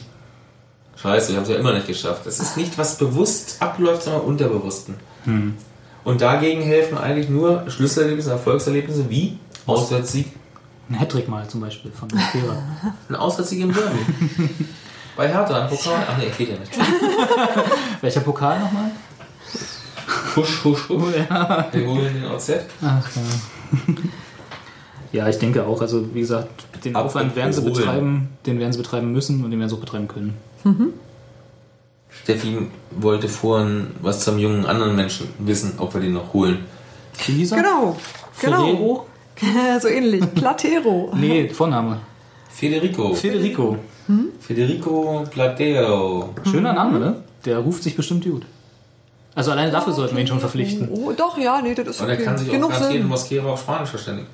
scheiße, wir haben es ja immer nicht geschafft. Das ist nicht, was bewusst abläuft, sondern unterbewussten. Und dagegen helfen eigentlich nur Schlüsselerlebnisse, Erfolgserlebnisse wie Auswärtssieg. Ein Hattrick mal zum Beispiel von Mosquera. Ein Auswärtssieg im Derby. Bei Hertha, ein Pokal. Ach nee, geht ja nicht. Welcher Pokal nochmal? Husch, husch, husch. Oh, ja. Wir holen den OZ. Ach ja. Ja, ich denke auch. Also wie gesagt, den Apropos Aufwand werden sie holen. betreiben, den werden sie betreiben müssen und den werden sie auch betreiben können. Steffi wollte vorhin was zum jungen anderen Menschen wissen, ob wir den noch holen. Wie hieß er? Genau. Genau. So ähnlich. Platero. Nee, Vorname. Federico. Federico. Federico Platero. Schöner Name, ne? Der ruft sich bestimmt gut. Also alleine dafür sollten wir ihn schon verpflichten. Oh, doch, ja, nee, das ist Und er okay. kann sich auch Genug garantiert in Sinn. Mosquera auf Spanisch verständigen.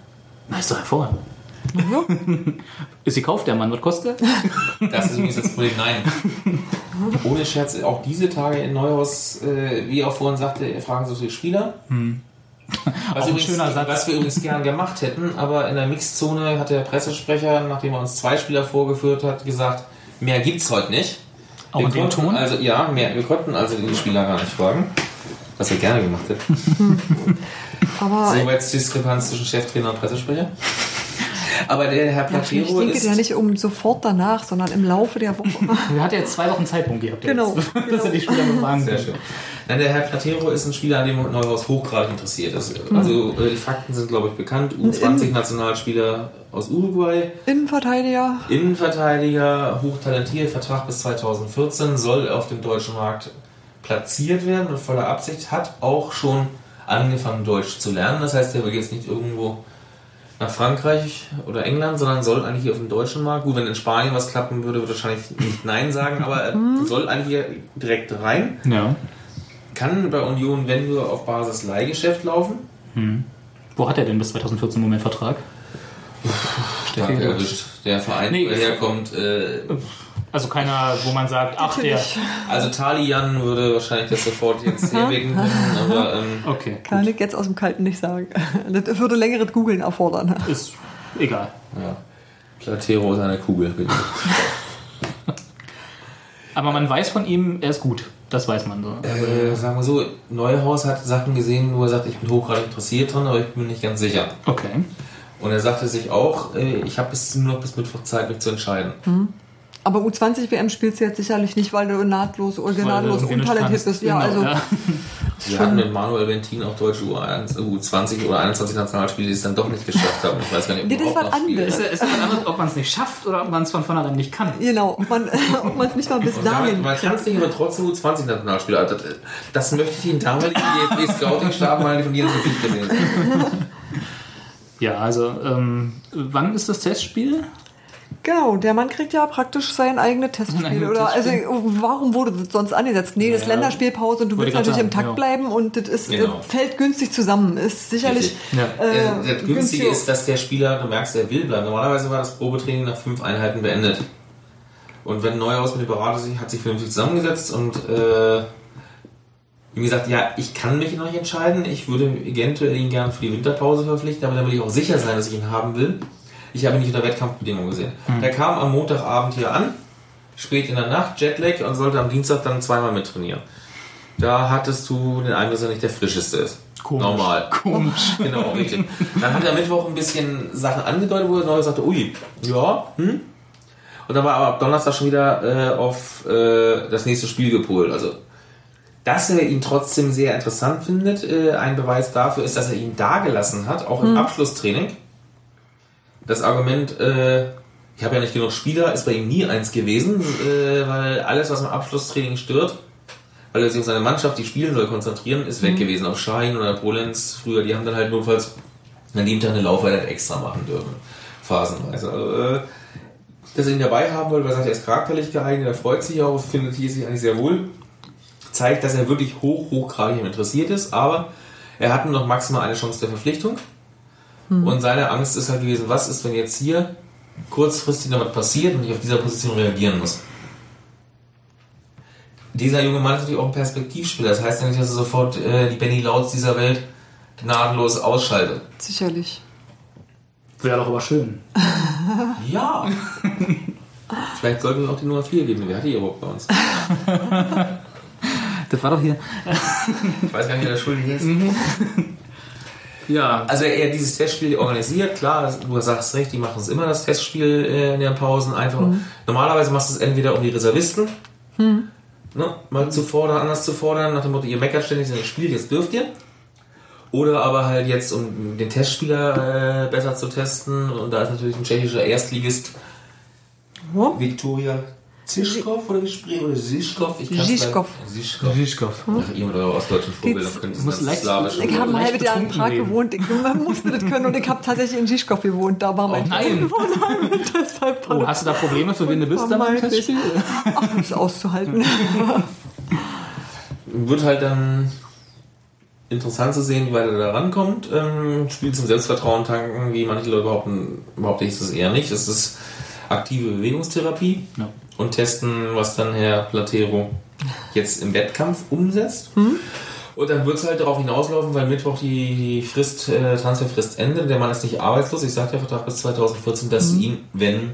Na, ist doch hervorragend. Ja. Ist sie kauft der Mann, was kostet er? Das ist übrigens das Problem. Nein. Ohne Scherz, auch diese Tage in Neuhaus, äh, wie auch vorhin sagte, fragen so viele Spieler. Was, Hm. Ein übrigens, schöner Satz. was wir übrigens gern gemacht hätten, aber in der Mixzone hat der Pressesprecher, nachdem er uns zwei Spieler vorgeführt hat, gesagt, mehr gibt's heute nicht. Auch wir konnten Ton? Also, ja, mehr, wir konnten also die Spieler gar nicht fragen. Was wir gerne gemacht hätten. Aber So jetzt Diskrepanz zwischen Cheftrainer und Pressesprecher. Aber der Herr ja, vielleicht Platero denke ist... ja nicht um sofort danach, sondern im Laufe der Woche. Er hat ja jetzt zwei Wochen Zeitpunkt gehabt. Genau, Jetzt, dass genau. er die Spieler befragen Sehr schön. Nein, der Herr Platero ist ein Spieler, an dem Neuhaus hochgradig interessiert ist. Also äh, die Fakten sind, glaube ich, bekannt. U20-Nationalspieler aus Uruguay, Innenverteidiger. Innenverteidiger, hochtalentiert, Vertrag bis 2014, soll auf dem deutschen Markt platziert werden mit voller Absicht, hat auch schon angefangen, Deutsch zu lernen. Das heißt, er will jetzt nicht irgendwo nach Frankreich oder England, sondern soll eigentlich hier auf dem deutschen Markt. Gut, wenn in Spanien was klappen würde, würde er wahrscheinlich nicht Nein sagen, aber er soll eigentlich hier direkt rein Ja. kann bei Union, wenn nur auf Basis Leihgeschäft laufen. Wo hat er denn bis 2014 im Moment Vertrag? Stark erwischt. Der Verein, Nee. wo er herkommt. Äh, Also keiner, wo man sagt, ach der. Also Talian würde wahrscheinlich das sofort jetzt herwegen können, aber ähm, Okay, Kann ich jetzt aus dem Kalten nicht sagen. Das würde längeres Googeln erfordern. ist egal. ja. Platero ist eine Kugel. bin ich. Aber man weiß von ihm, er ist gut. Das weiß man so. Äh, sagen wir so, Neuhaus hat Sachen gesehen, wo er sagt, ich bin hochgradig interessiert dran, aber ich bin nicht ganz sicher. Okay. Und er sagte sich auch, äh, ich habe bis nur noch bis Mittwoch Zeit, mich zu entscheiden. Aber U20 WM spielst du jetzt sicherlich nicht, weil du nahtlos nicht untalentiert bist. Ja, Genau, also ja. Wir hatten mit Manuel Bentin auch deutsche U1, U20 oder 21 Nationalspiele, die es dann doch nicht geschafft haben. Ich weiß gar nicht, ob Nee, das war anders. Ist, ist was anderes, ob man es nicht schafft oder ob man es von vornherein nicht kann. genau, ob man es nicht mal bis Und dahin man kann es nicht, aber trotzdem U20 Nationalspieler. Das, das möchte ich den damaligen DFB Scouting Stab mal von dir so viel gesehen. Ja, also ähm, wann ist das Testspiel? Genau, der Mann kriegt ja praktisch sein eigenes Testspiel. Oder also Testspiel. warum wurde das sonst angesetzt? Nee, das ist Ja. Länderspielpause und du willst ich natürlich grad im sagen, Takt ja. bleiben und das ist, Genau. äh, fällt günstig zusammen. Ist sicherlich. Ja. äh, Äh, das Günstige günstig- ist, dass der Spieler, du merkst, er will bleiben. Normalerweise war das Probetraining nach fünf Einheiten beendet. Und wenn Neuhaus mit dem Berater sich, hat sich vernünftig zusammengesetzt und äh, wie gesagt, ja, ich kann mich noch nicht entscheiden. Ich würde eventuell ihn gerne für die Winterpause verpflichten, aber dann will ich auch sicher sein, dass ich ihn haben will. Ich habe ihn nicht unter Wettkampfbedingungen gesehen. Der kam am Montagabend hier an, spät in der Nacht, Jetlag und sollte am Dienstag dann zweimal mittrainieren. Da hattest du den Eindruck, dass er nicht der frischeste ist. Komisch. Normal. Komisch. Genau, richtig. Dann hat er Mittwoch ein bisschen Sachen angedeutet, wo er neu sagte, ui, ja, hm. Und dann war aber ab Donnerstag schon wieder äh, auf äh, das nächste Spiel gepolt. Also, dass er ihn trotzdem sehr interessant findet, äh, ein Beweis dafür ist, dass er ihn dagelassen hat, auch im Abschlusstraining. Das Argument, äh, ich habe ja nicht genug Spieler, ist bei ihm nie eins gewesen, äh, weil alles, was im Abschlusstraining stört, weil er sich auf seine Mannschaft, die spielen soll, konzentrieren, ist weg gewesen. Auf Schein oder Polenz früher, die haben dann halt notfalls an dem Tag eine Laufeinheit extra machen dürfen. Phasenweise. Also, äh, dass er ihn dabei haben wollte, weil er sagt, er ist charakterlich geeignet, er freut sich auch, findet hier sich eigentlich sehr wohl. Zeigt, dass er wirklich hoch, hochgradig interessiert ist, aber er hat nur noch maximal eine Chance der Verpflichtung. Und seine Angst ist halt gewesen, was ist, wenn jetzt hier kurzfristig noch was passiert und ich auf dieser Position reagieren muss. Dieser junge Mann ist natürlich auch ein Perspektivspieler. Das heißt ja nicht, dass er sofort äh, die Benny Lauts dieser Welt gnadenlos ausschaltet. sicherlich. Wäre doch aber schön. Ja. Vielleicht sollten wir auch die Nummer 4 geben. Wer hat die überhaupt bei uns? Das war doch hier. Ich weiß gar nicht, wer der Schuldige ist. Ja, Also er hat dieses Testspiel organisiert, klar, du sagst recht, die machen es immer, das Testspiel äh, in den Pausen. Einfach. Normalerweise machst du es entweder um die Reservisten, ne, mal zu fordern, anders zu fordern, nach dem Motto, ihr meckert ständig, ihr spielt, jetzt dürft ihr. Oder aber halt jetzt, um den Testspieler äh, besser zu testen. Und da ist natürlich ein tschechischer Erstligist Ja. Viktoria Zischkov oder wie spricht oder Zischkov? Ich kann's Zischkov. leider- Zischkov. Zischkov. Ach, ihr mit eurer ostdeutschen Vorbilder ihr muss das leicht- slawisch. Ich habe ein halbes Jahr in Prag reden. gewohnt. Ich man musste das können und ich habe tatsächlich in Žižkov gewohnt. Da war mein Oh nein. Deshalb Oh, hast du da Probleme, für wen du bist dann. Testspiel? Ach, das ist auszuhalten. Wird halt dann interessant zu sehen, wie weit er da rankommt. Ähm, Spiel zum Selbstvertrauen tanken, wie manche Leute behaupten, behaupte ich das eher nicht. Es ist aktive Bewegungstherapie Ja. Und testen, was dann Herr Platero jetzt im Wettkampf umsetzt. Und dann wird es halt darauf hinauslaufen, weil Mittwoch die, die Frist, äh, Transferfrist endet. Der Mann ist nicht arbeitslos. Ich sagte ja Vertrag bis 2014, dass du ihn, wenn,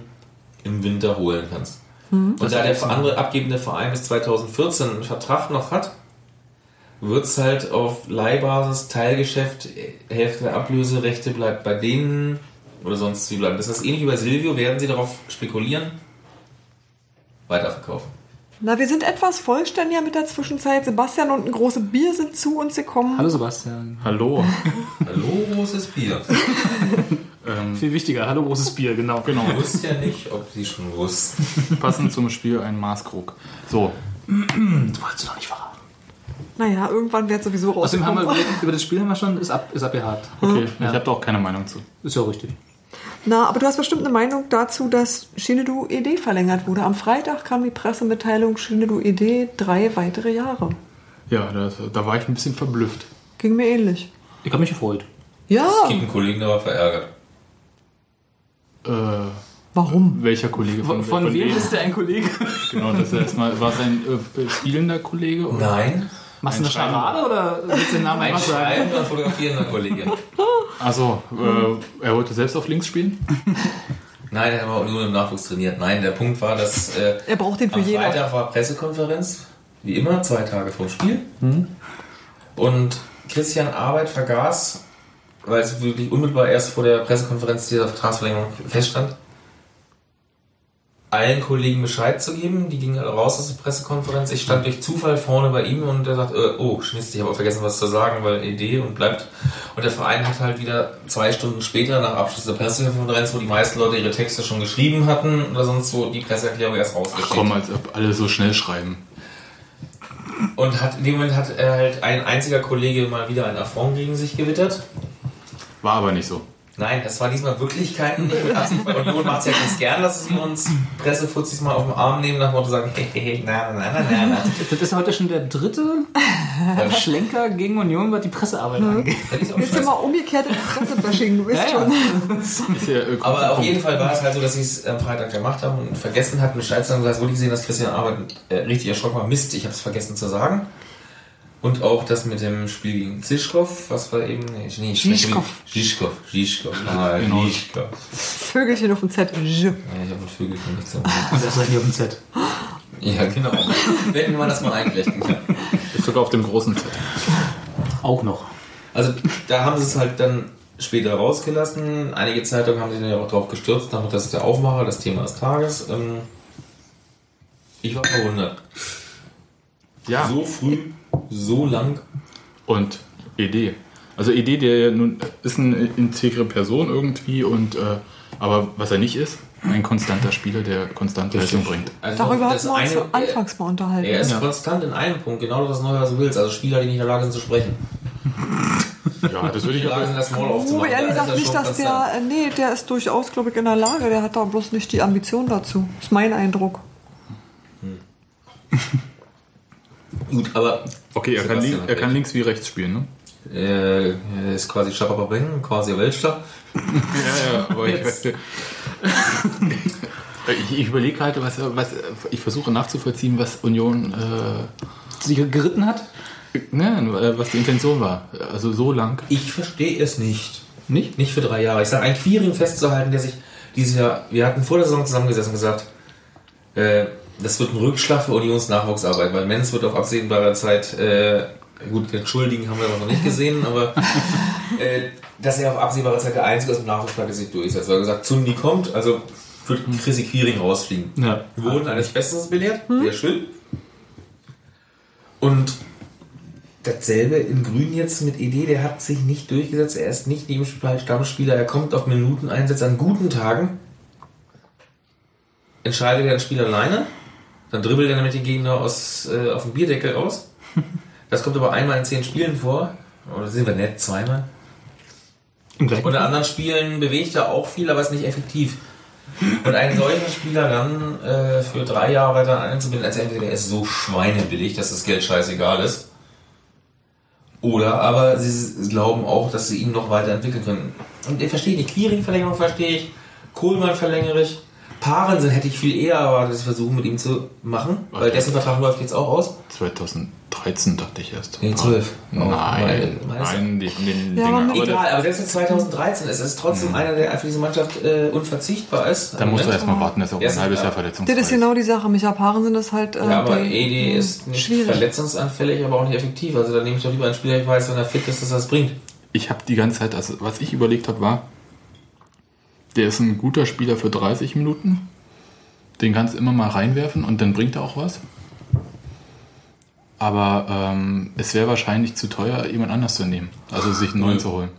im Winter holen kannst. Und da der andere abgebende Verein bis 2014 einen Vertrag noch hat, wird es halt auf Leihbasis, Teilgeschäft, Hälfte der Ablöserechte bleibt bei denen oder sonst wie bleiben. Das heißt, ähnlich wie bei Silvio werden sie darauf spekulieren, weiterverkaufen. Na, wir sind etwas vollständiger mit der Zwischenzeit. Sebastian und ein großes Bier sind zu uns gekommen. Hallo Sebastian. Hallo. Hallo, großes Bier. Viel wichtiger, hallo großes Bier, genau. Genau, Ich wusste ja nicht, ob sie schon wussten. passend zum Spiel ein Maßkrug. So, Das wolltest du doch nicht verraten. Naja, irgendwann wird sowieso Außerdem haben wir über das Spiel haben wir schon, ist, ab, ist abgehakt. okay, Ja. ich habe da auch keine Meinung zu. Ist ja richtig. Na, aber du hast bestimmt eine Meinung dazu, dass Shinedu ED verlängert wurde. Am Freitag kam die Pressemitteilung Shinedu ED drei weitere Jahre. Ja, das, da war ich ein bisschen verblüfft. Ging mir ähnlich. Ich habe mich gefreut. Ja, Ich habe einen Kollegen, der war verärgert. Äh, warum? welcher Kollege Von, von wem wem? ist der ein Kollege? Genau, das ist erstmal, war es ein äh, spielender Kollege? Oder? Nein, Machst du eine. Scharade oder willst du den Namen ein einfach sagen? Schreiben und fotografierender Kollege. Also, äh, er wollte selbst auf links spielen? Nein, er hat nur im Nachwuchs trainiert. Nein, der Punkt war, dass äh, Er braucht den für am jeden. Freitag war Pressekonferenz, wie immer, zwei Tage vorm Spiel. Und Christian Arbeit vergaß, weil es wirklich unmittelbar erst vor der Pressekonferenz dieser Vertragsverlängerung feststand, allen Kollegen Bescheid zu geben. Die gingen raus aus der Pressekonferenz. Ich stand durch Zufall vorne bei ihm und er sagt, äh, oh, Schmist, ich habe vergessen, was zu sagen, weil Idee und bleibt. Und der Verein hat halt wieder zwei Stunden später, nach Abschluss der Pressekonferenz, wo die meisten Leute ihre Texte schon geschrieben hatten oder sonst wo, die Presseerklärung erst rausgeschickt. Komm, als ob alle so schnell schreiben. Und hat, in dem Moment hat er halt ein einziger Kollege mal wieder einen Affront gegen sich gewittert. War aber nicht so. Nein, das war diesmal Absicht. Weil Union macht es ja ganz gern, dass sie uns Pressefuzis mal auf den Arm nehmen, nach dem Motto sagen, hey, hey, na, na, na, na, na. Das ist heute schon der dritte Schlenker gegen Union, was die Pressearbeit angeht. Ist auch Jetzt immer umgekehrt in Pressebashing, du ja. schon. Ist ja, Aber auf jeden Fall war es halt so, dass sie es am Freitag gemacht haben und vergessen hatten, Bescheid zu sagen. Hast wirklich gesehen, dass Christian Arbeit äh, richtig erschrocken war. Mist, ich habe es vergessen zu sagen. Und auch das mit dem Spiel gegen Zischkov, was war eben. Nee, Žižkov. Zischkov. Zischkov. Ah, Genau. Zischkov. Vögelchen auf dem Z. Ja, ich habe ein Vögelchen nicht so. Und das ist hier auf dem Z. Ja, genau. Wenn man das mal einflechten kann. ist sogar auf dem großen Set. Auch noch. Also da haben sie es halt dann später rausgelassen. Einige Zeitungen haben sich dann ja auch drauf gestürzt, damit das ist der Aufmacher, das Thema des Tages. Ähm, ich war verwundert. Ja. So früh, so lang. Und ED. Also ED, der ja nun ist eine integre Person irgendwie und äh, aber was er nicht ist, ein konstanter Spieler, der konstant Leistung bringt. Also Darüber hatten wir uns eine- anfangs mal unterhalten. Er ist Ja. konstant in einem Punkt, genau das, was Neuer so willst. Also Spieler, die nicht in der Lage sind zu sprechen. Ja, das würde ich aber. das Maul Oh, aufzumachen. ehrlich Da ist gesagt nicht, dass der, äh, nee, der ist durchaus, glaube ich, in der Lage. Der hat da bloß nicht die Ambition dazu. Ist mein Eindruck. Gut, aber Okay, er kann, er kann links wie rechts spielen, ne? äh, er ist quasi Schabababeng, quasi Weltstar. Ja, ja, aber ich, ich, ich überlege halt, was, was ich versuche nachzuvollziehen, was Union, äh, Sich geritten hat? ne, äh, was die Intention war. Also so lang. Ich verstehe es nicht. Nicht? Nicht für drei Jahre. Ich sage, ein Quiring festzuhalten, der sich dieses Jahr, wir hatten vor der Saison zusammengesessen und gesagt, äh, das wird ein Rückschlag für Unions Nachwuchsarbeit, weil Menz wird auf absehbarer Zeit, äh, gut, den Schuldigen haben wir aber noch nicht gesehen, aber äh, dass er auf absehbare Zeit der Einzige aus dem Nachwuchspark der sich durchsetzt. Weil er gesagt, Zundi kommt, also wird Chrissy Quiring rausfliegen. Ja. Wir wurden eines Besseren belehrt, sehr schön. Und dasselbe in Grün jetzt mit ED, der hat sich nicht durchgesetzt, er ist nicht neben Stammspieler, er kommt auf Minuteneinsatz an guten Tagen, entscheidet er ein Spiel alleine, dann dribbelt er damit den Gegner aus, äh, auf dem Bierdeckel raus. Das kommt aber einmal in zehn Spielen vor, oder sind wir nett, zweimal. Und in anderen Spielen bewegt er auch viel, aber ist nicht effektiv. Und einen solchen Spieler dann äh, für drei Jahre weiter einzubinden, als entweder der ist so schweinebillig, dass das Geld scheißegal ist. Oder aber sie glauben auch, dass sie ihn noch weiterentwickeln können. Und ich verstehe nicht, Quiring-Verlängerung verstehe ich, Kohlmann verlängere ich, Parensen hätte ich viel eher erwartet, dass sie versuchen mit ihm zu machen, weil dessen Vertrag läuft jetzt auch aus. 2013 dachte ich erst. Nee, 12. Nein, meine- nein, die Ja, aber Egal, aber selbst in 2013 ist es trotzdem einer, der für diese Mannschaft äh, unverzichtbar ist. da musst du erstmal warten, dass er auch Erst- ein halbes ja. Jahr verletzungsfrei Das ist genau die Sache. Micha Paaren sind das halt. Äh, Ja, aber Edi ist nicht schwierig. verletzungsanfällig, aber auch nicht effektiv. Also da nehme ich doch lieber einen Spieler, ich weiß, wenn er fit ist, dass er es bringt. Ich habe die ganze Zeit, also was ich überlegt habe, war, der ist ein guter Spieler für 30 Minuten. Den kannst du immer mal reinwerfen und dann bringt er auch was. Aber ähm, es wäre wahrscheinlich zu teuer, jemand anders zu nehmen. Also sich einen neuen zu holen.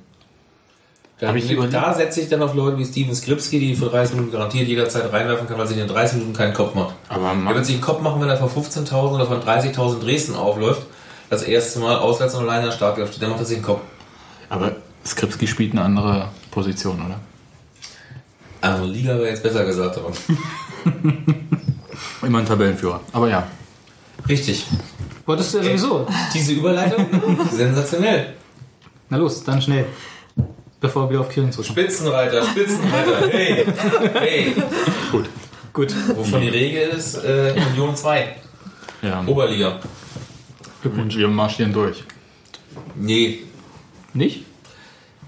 Da, da setze ich dann auf Leute wie Steven Skripski, die für 30 Minuten garantiert jederzeit reinwerfen kann, weil sich in 30 Minuten keinen Kopf macht. Aber Er man, wird sich einen Kopf machen, wenn er vor 15.000 oder von 30.000 Dresden aufläuft. Das erste Mal auswärts und alleine in der Startelf steht, dann macht er sich einen Kopf. aber Skripski spielt eine andere Position, oder? Also Liga wäre jetzt besser gesagt, aber. Immer ein Tabellenführer. Aber ja, Richtig. Wolltest du ja sowieso. Diese Überleitung, sensationell. Na los, dann schnell. Bevor wir auf Killen zurückkommen. Spitzenreiter, Spitzenreiter, hey, hey. gut. Gut. Wovon die Regel ist, äh, Union 2, Ja, Oberliga. Glückwunsch, wir marschieren durch. Nee, Nicht?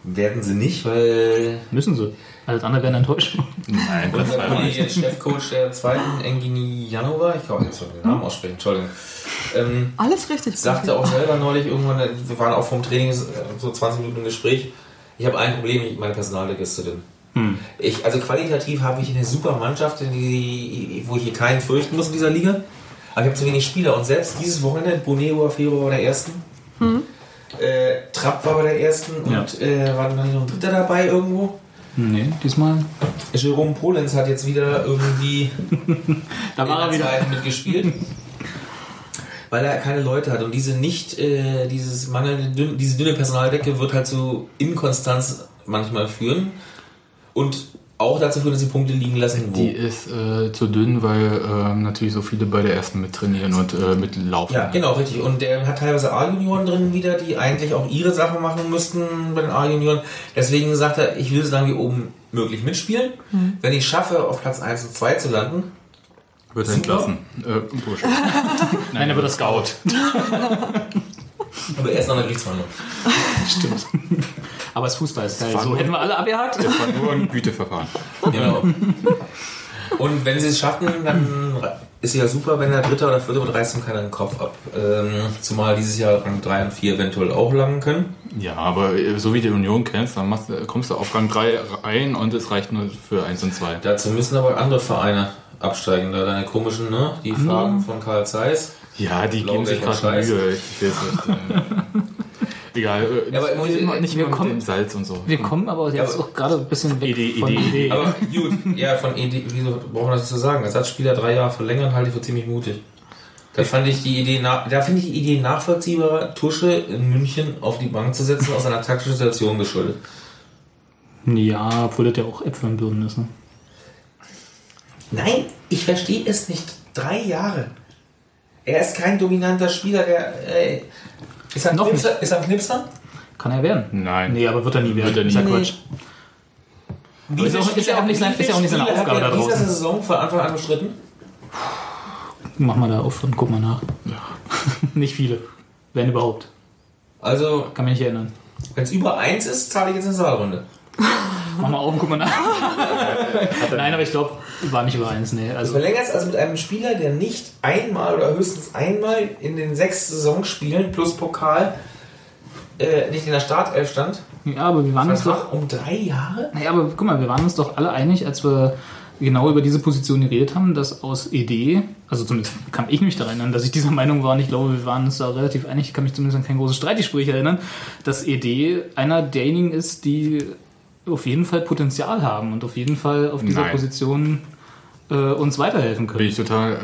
werden sie nicht, weil Müssen sie. Alles andere wäre eine Enttäuschung. Nein, Platz unser 2 Kollege, Chefcoach der zweiten, Engini Janova, ich kann jetzt mal den Namen aussprechen, Entschuldigung, ähm, Alles richtig. sagte auch selber neulich irgendwann, wir waren auch vom Training so 20 Minuten im Gespräch, ich habe ein Problem, ich- meine Personaldeckerin. Ich, also qualitativ habe ich eine super Mannschaft, die, wo ich hier keinen fürchten muss in dieser Liga. Aber ich habe zu wenig Spieler. Und selbst dieses Wochenende, Boneo Fero war der Ersten. Äh, Trapp war bei der Ersten. Und äh, war noch ein Dritter dabei irgendwo? Nee, diesmal. Jerome Polenz hat jetzt wieder irgendwie Da war er wieder. Mitgespielt. Weil er keine Leute hat. Und diese nicht, äh, dieses mangelnde, diese dünne Personaldecke wird halt zu Inkonstanz manchmal führen. Und auch dazu führen, dass sie Punkte liegen lassen. Wo. Die ist äh, zu dünn, weil ähm, natürlich so viele bei der ersten mittrainieren und äh, mitlaufen. Ja, genau, richtig. Und der hat teilweise A-Junioren drin wieder, die eigentlich auch ihre Sachen machen müssten bei den A-Junioren. Deswegen sagt er, ich will so lange wie oben möglich mitspielen. Wenn ich schaffe, auf Platz 1 und 2 zu landen, Wird er entlassen. Äh. Nein, er wird das Scout. aber erst noch eine Gerichtsverhandlung. Stimmt. Aber das Fußball ist geil. So hätten wir alle abgehakt. Das war nur ein Güteverfahren. Genau. Und wenn sie es schaffen, dann ist ja super, wenn der Dritte oder Vierte oder reißt ihm keiner den Kopf ab. Ähm, zumal dieses Jahr Rang 3 und 4 eventuell auch langen können. Ja, aber äh, so wie die Union kennst, dann machst, kommst du auf Rang 3 rein und es reicht nur für 1 und 2. Dazu müssen aber andere Vereine absteigen. Da deine komischen, ne? Die Farben von Karl Zeiss. Ja, die geben sich und gerade. Mühe. Ich weiß nicht. Egal. äh, Ja, aber nicht, wir- nicht wir mit kommen- dem Salz und so. Wir kommen aber jetzt aber- auch gerade ein bisschen weg Idee, von Idee. Idee. Aber gut, ja, von ED, wieso brauchen wir das zu sagen? Ersatzspieler drei Jahre verlängern, halte ich für ziemlich mutig. Da fand ich die Idee, nach, da finde ich die Idee nachvollziehbarer, Tusche in München auf die Bank zu setzen, aus einer taktischen Situation geschuldet. Ja, obwohl das ja auch Äpfel und Birnen ist. Ne? Nein, ich verstehe es nicht. Drei Jahre. Er ist kein dominanter Spieler, der. Äh, ist, er ein Noch Knipser? ist er ein Knipser? Kann er werden? Nein. Nee, aber wird er nie werden. Wird er nie. Ist ja. Quatsch. Wie ist auch- ist ja auch nicht sein- ist ja auch nicht seine Spiele Aufgabe hat er da in dieser draußen. Saison von Anfang an bestritten? Mach mal da auf und guck mal nach. nicht viele. Wenn überhaupt. Also, Kann mich nicht erinnern. wenn es über eins ist, zahle ich jetzt eine Saalrunde. Mach mal auf und guck mal nach. Nein, aber ich glaube, war nicht über eins. Nee. Du Also, verlängerst also mit einem Spieler, der nicht einmal oder höchstens einmal in den sechs Saisonspielen plus Pokal äh, nicht in der Startelf stand. ja, aber wir waren uns doch. Um drei Jahre? Naja, aber guck mal, wir waren uns doch alle einig, als wir genau über diese Position geredet haben, dass aus Idee, also zumindest kann ich mich daran erinnern, dass ich dieser Meinung war und ich glaube, wir waren uns da relativ einig, ich kann mich zumindest an kein großes Streitgespräch erinnern, dass Idee einer derjenigen ist, die auf jeden Fall Potenzial haben und auf jeden Fall auf dieser Nein. Position äh, uns weiterhelfen Bin können. ich total äh,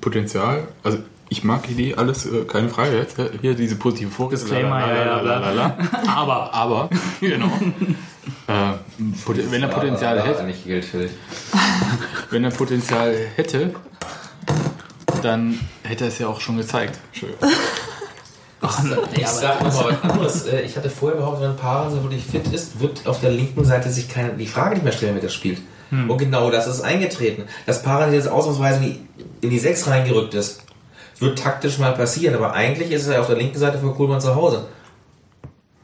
Potenzial. Also ich mag Idee, alles, äh, keine Frage jetzt. Hier diese positive Vorrede. Disclaimer, ja, ja, bla. Aber, aber, genau. äh, Pot- wenn er Potenzial aber, hätte, nicht Geld für dich. wenn er Potenzial hätte, dann hätte er es ja auch schon gezeigt. Schön. Ich sag noch mal was anderes. Äh, Ich hatte vorher behauptet, wenn Paaren wirklich fit ist, wird auf der linken Seite sich keine, die Frage nicht mehr stellen, wer das spielt. Und genau das ist eingetreten. Dass Paaren jetzt ausnahmsweise in die, in die 6 reingerückt ist, wird taktisch mal passieren, aber eigentlich ist er auf der linken Seite für Kohlmann zu Hause.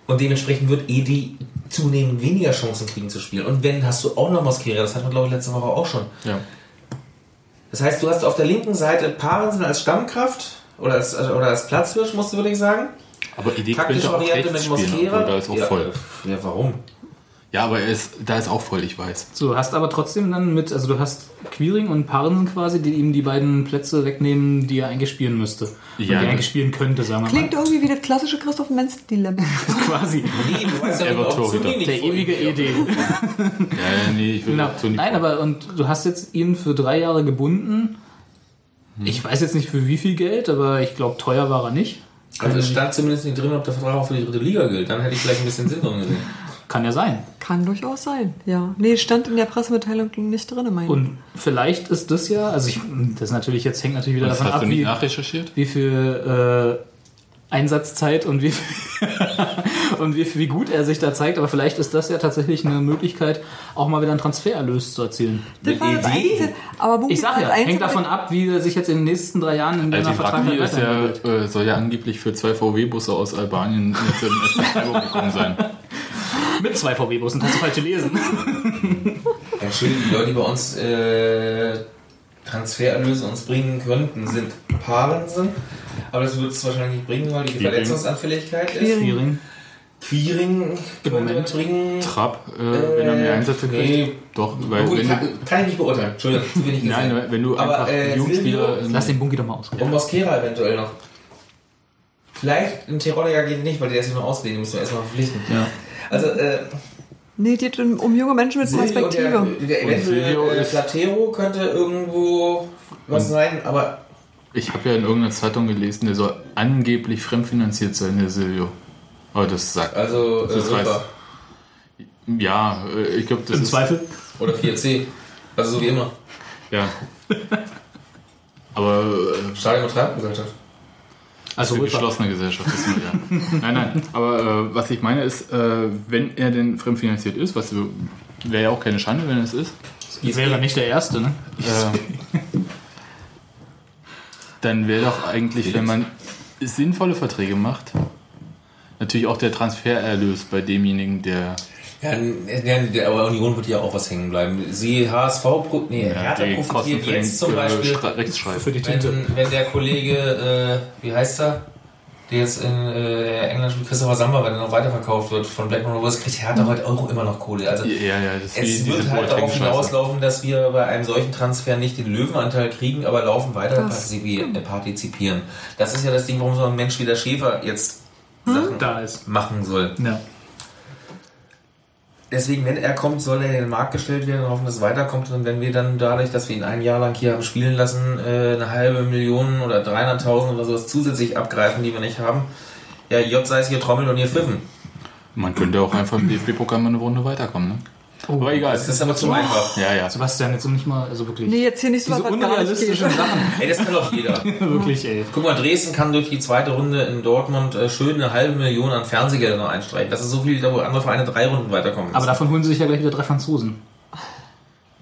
Und dementsprechend wird Edi zunehmend weniger Chancen kriegen zu spielen. Und wenn, hast du auch noch Mosquera, das hatten wir glaube ich letzte Woche auch schon. Ja. Das heißt, du hast auf der linken Seite Parensen als Stammkraft oder als, oder als Platzhirsch, musst du wirklich sagen. Aber Idee Taktische könnte auch Variante rechts mit spielen, Mosquera. da ist auch ja, voll. Ja, warum? Ja, aber er ist, da ist auch voll, ich weiß. So, hast aber trotzdem dann mit, also du hast Queering und Parensen quasi, die ihm die beiden Plätze wegnehmen, die er eigentlich spielen müsste. Und Ja, die das- eigentlich spielen könnte, sagen wir Klingt irgendwie wie das klassische Christoph Menz-Dilemma. mal. Quasi. Nee, du weißt ja, Er Torhüter. Der ewige. Idee. Ja, nee, ich will Genau. dazu nicht Nein, aber und du hast jetzt ihn für drei Jahre gebunden. Ich weiß jetzt nicht für wie viel Geld, aber ich glaube, teuer war er nicht. Also es stand zumindest nicht drin, ob der Vertrag auch für die dritte Liga gilt. Dann hätte ich vielleicht ein bisschen Sinn drin gesehen. Kann ja sein. Kann durchaus sein, ja. Nee, stand in der Pressemitteilung nicht drin, meine ich. Und vielleicht ist das ja, also ich, das natürlich jetzt hängt natürlich wieder Das davon hast ab, du nicht wie, nachrecherchiert? wie viel äh, Einsatzzeit und wie viel und wie, wie gut er sich da zeigt. Aber vielleicht ist das ja tatsächlich eine Möglichkeit, auch mal wieder einen Transfererlös zu erzielen. das war das. Einzige. Aber Bunky Ich sag ja, das hängt davon ab, wie er sich jetzt in den nächsten drei Jahren in Also Vertrag Ragni ist ja, äh, soll ja angeblich für zwei VW-Busse aus Albanien SC Freiburg gekommen sein. Mit zwei VW-Bussen, hast du falsch gelesen. Entschuldigung, die Leute, die bei uns äh, Transfererlöse uns bringen könnten, sind Parensen. Aber das wird es wahrscheinlich nicht bringen, weil die Queering. Verletzungsanfälligkeit ist. Queering. Queering könnte Moment. bringen. Trapp, äh, wenn er mehr Einsätze kriegt. nee. Doch, weil Gut, wenn kann, kann ich nicht beurteilen. Entschuldigung, zu wenig gesehen. nein, wenn du Aber, einfach äh, Jugendspieler Lass den Bunky doch mal aus. Und Mosquera eventuell noch. Vielleicht ein Tiroler geht nicht, weil der ist ja nur auswählen, den müssen wir erstmal verpflichten. Ja. Also, äh, Nee, geht um, um junge Menschen mit Silvio und der, Perspektive. der eventuell Silvio äh, ist- Platero könnte irgendwo was sein, aber Ich habe ja in irgendeiner Zeitung gelesen, der soll angeblich fremdfinanziert sein, der Silvio. Aber das sagt. also Das äh. Ja, äh, ich glaube, das Im ist. Zweifel. oder 4C. Also so wie immer. Ja. Aber äh, Stadion- und Treibgesellschaft. Also für Ripper. geschlossene Gesellschaft ist man ja. nein, nein. Aber äh, was ich meine ist, äh, wenn er denn fremdfinanziert ist, was wäre ja auch keine Schande, wenn es ist, Wäre nicht der Erste, ne? äh, dann wäre doch eigentlich, wenn man sinnvolle Verträge macht, natürlich auch der Transfererlös bei demjenigen, der Ja, der aber Union wird ja auch was hängen bleiben. Sie HSV, nee, Hertha die Kosten profitiert den jetzt zum äh, Beispiel. Für die Tinte. wenn, wenn der Kollege, äh, wie heißt er, der jetzt in äh, England spielt, Christopher Samba, wenn er noch weiterverkauft wird von Blackburn Rovers, kriegt Hertha heute Euro immer noch Kohle. Also Ja, ja, es wie wird halt darauf hinauslaufen, dass wir bei einem solchen Transfer nicht den Löwenanteil kriegen, aber laufen weiter Das- partizipieren. äh, partizipieren. Das ist ja das Ding, warum so ein Mensch wie der Schäfer jetzt Sachen Da ist. machen soll. Ja. Deswegen, wenn er kommt, soll er in den Markt gestellt werden und hoffen, dass es weiterkommt. Und wenn wir dann dadurch, dass wir ihn ein Jahr lang hier haben spielen lassen, äh, eine halbe Million oder 300.000 oder sowas zusätzlich abgreifen, die wir nicht haben, ja, J sei es hier Trommel und hier Pfiffen. Man könnte auch einfach im mal eine Runde weiterkommen, ne? Aber egal. Das ist aber zu einfach. ja, ja. Sebastian, jetzt nicht mal, also wirklich. Nee, jetzt hier nicht so Diese unrealistischen geht. Sachen. Ey, das kann doch jeder. wirklich, ey. Guck mal, Dresden kann durch die zweite Runde in Dortmund äh, schön eine halbe Million an Fernsehgeldern noch einstreichen. Das ist so viel, da wo andere Vereine drei Runden weiterkommen. Aber müssen. davon holen sie sich ja gleich wieder drei Franzosen.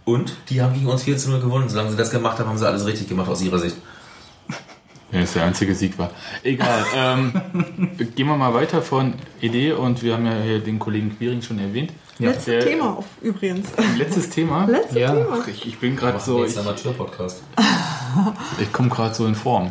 und die haben gegen uns 4 zu 0 gewonnen. Solange sie das gemacht haben, haben sie alles richtig gemacht aus ihrer Sicht. Ja, das der einzige Sieg war. Egal. ähm, gehen wir mal weiter von Idee und wir haben ja hier den Kollegen Quiring schon erwähnt. Letztes Der- Thema auf, übrigens. Letztes Thema. Letztes Ja. Thema. Ach, ich, ich bin gerade So, ich, Amateur-Podcast. ich komme gerade so in Form.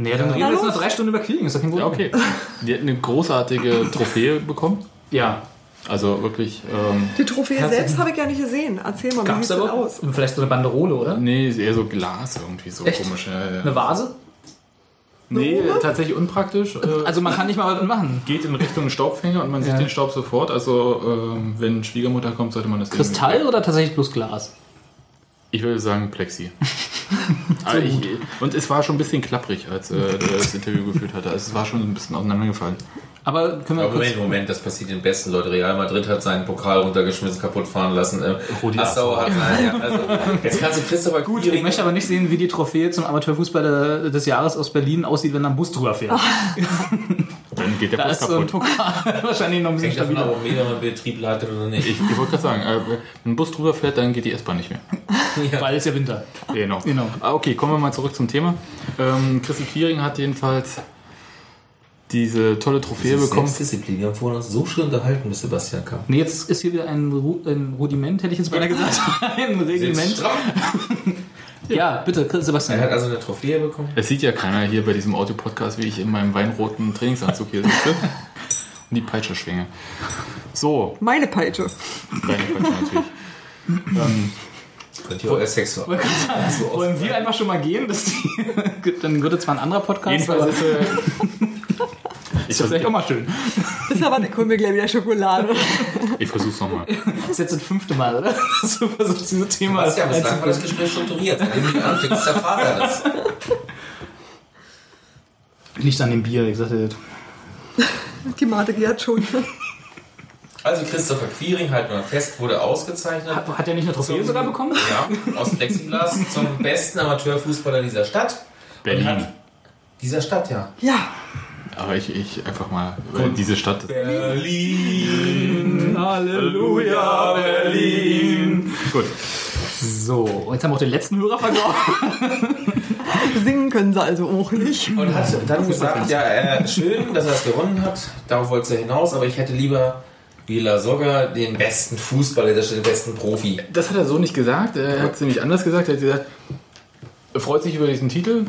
Nee, dann reden wir jetzt noch drei Stunden über Kriegen, ist doch kein Ja, Problem. okay. Die hat eine großartige Trophäe bekommen. Ja. Also wirklich, ähm, Die Trophäe selbst habe ich ja nicht gesehen. Erzähl mal, wie sieht denn aber aus? vielleicht so eine Banderole, oder? nee, ist eher so Glas irgendwie so Echt? komisch. Ja, ja. Eine Vase? Nee, tatsächlich unpraktisch. Äh, Also man kann nicht mal was machen. geht in Richtung Staubfänger und man sieht Ja. den Staub sofort. Also ähm, wenn Schwiegermutter kommt, sollte man das Kristall oder tatsächlich bloß Glas? Ich würde sagen Plexi. Aber ich, und es war schon ein bisschen klapprig, als äh, das Interview geführt hatte. Also es war schon ein bisschen auseinandergefallen. Aber können wir Aber. Moment, Moment, das passiert den besten Leute. Real Madrid hat seinen Pokal runtergeschmissen, kaputt fahren lassen. Ähm, Rudi Assauer hat nein, ja, also, Jetzt kannst du Christopher Gut, ich möchte aber nicht sehen, wie die Trophäe zum Amateurfußballer des Jahres aus Berlin aussieht, wenn da ein Bus drüber fährt. Dann geht der Da Bus ist so ein kaputt. Wahrscheinlich noch ein bisschen Hängt davon stabiler. ob jeder mal Betrieb leitet oder nicht. Ich, ich wollte gerade sagen, äh, wenn ein Bus drüber fährt, dann geht die S-Bahn nicht mehr. Weil es ja Winter. Genau. Genau. Ah, okay, kommen wir mal zurück zum Thema. Ähm, Chrissy Quiring hat jedenfalls diese tolle Trophäe Das ist bekommen. Selbstdisziplin. Wir haben vorhin uns so schön unterhalten, bis Sebastian kam. Nee, jetzt ist hier wieder ein, Ru ein Rudiment, hätte ich jetzt beinahe gesagt. ein Regiment. Ja, bitte, Er hat Sebastian. also eine Trophäe bekommen. Es sieht ja keiner hier bei diesem Audio-Podcast, wie ich in meinem weinroten Trainingsanzug hier sitze und die Peitsche schwinge. So, Meine Peitsche. deine Peitsche natürlich. ähm, Könnt ihr euer Sexual. Wollen wir einfach schon mal gehen? Dass die, dann würde zwar ein anderer Podcast, jedenfalls ist äh, ist ja vielleicht auch mal schön. Ist aber, mir gleich wieder Schokolade. Ich versuch's nochmal. Das ist jetzt das fünfte Mal, oder? Dass du versuchst, dieses Thema Sebastian, bislang war das. Gespräch strukturiert. Seitdem du anfängst, zerfasert das. Liegt an dem Bier, ich sagte das. Die Mate geht schon. Also Christopher Quiring, halten wir fest, wurde ausgezeichnet. Hat, hat er nicht eine Trophäe sogar bekommen? Ja, aus Plexiglas zum besten Amateurfußballer dieser Stadt. Berlin. Dieser Stadt, ja. Ja, Aber ich, ich einfach mal, weil diese Stadt. Berlin. Halleluja, Berlin. Gut. So, und jetzt haben wir auch den letzten Hörer verloren. singen können sie also auch nicht. Und hat dann gesagt, ja, äh, schön, dass er es gewonnen hat. Darauf wollte er hinaus, aber ich hätte lieber Vila Soga, den besten Fußballer, der den besten Profi. Das hat er so nicht gesagt. Er hat es nämlich anders gesagt. Er hat gesagt, er freut sich über diesen Titel.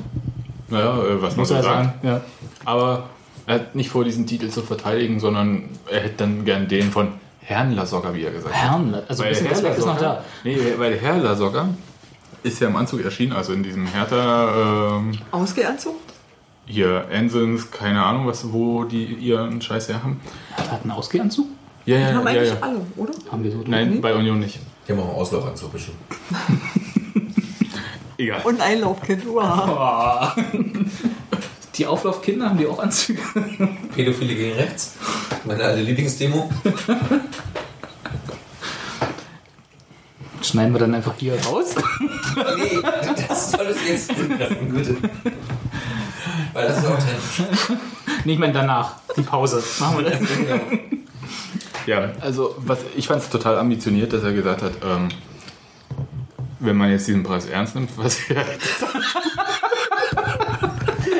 Naja, äh, was muss Muss er er sagen. sagen. Ja. Aber er hat nicht vor, diesen Titel zu verteidigen, sondern er hätte dann gern den von Herrn Lasogga, wie er gesagt hat. Herrn, also ein bisschen Respekt ist noch da. Nee, weil Herr Lasogga ist ja im Anzug erschienen, also in diesem Hertha, ähm, Ausgeanzug? hier Ensens, keine Ahnung, was, wo die ihren Scheiß her haben. Hat einen Ausgehanzug? Ja, ja, Haben ja, eigentlich ja. alle, oder? Haben wir so Nein, bei Union nicht. Die haben auch einen Auslaufanzug bestimmt. Egal. Und ein Laufkind. Wow. Die Auflaufkinder haben die auch Anzüge? Pädophile gegen rechts. Meine alte Lieblingsdemo. Schneiden wir dann einfach hier raus. Nee, das soll es jetzt lassen, bitte. Weil das ist authentisch. Nee, ich meine danach. Die Pause. Machen wir das. Ja, also was, ich fand es total ambitioniert, dass er gesagt hat, ähm, wenn man jetzt diesen Preis ernst nimmt, was er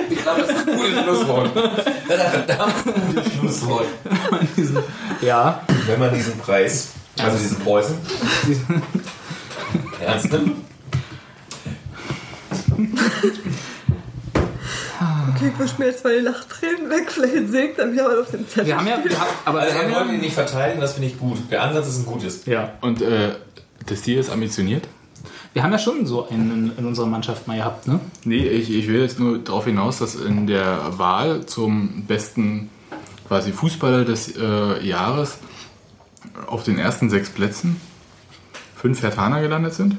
Ich glaube, das ist ein gutes Schlusswort. Das ist ein verdammt gutes Schlusswort. Ja. Wenn man diesen Preis, also diesen Preußen, ernst nimmt. Okay, ich wisch mir jetzt meine Lachtränen weg. Vielleicht sägt er mir aber auf den Zettel. Wir haben ja, wir haben, aber Also wir wollte ihn nicht verteidigen, das finde ich gut. Der Ansatz ist ein gutes. ja, ja. Und äh, das Tier ist ambitioniert? Wir haben ja schon so einen in, in unserer Mannschaft mal gehabt, ne? Nee, ich, ich will jetzt nur darauf hinaus, dass in der Wahl zum besten quasi Fußballer des äh, Jahres auf den ersten sechs Plätzen fünf Hertaner gelandet sind.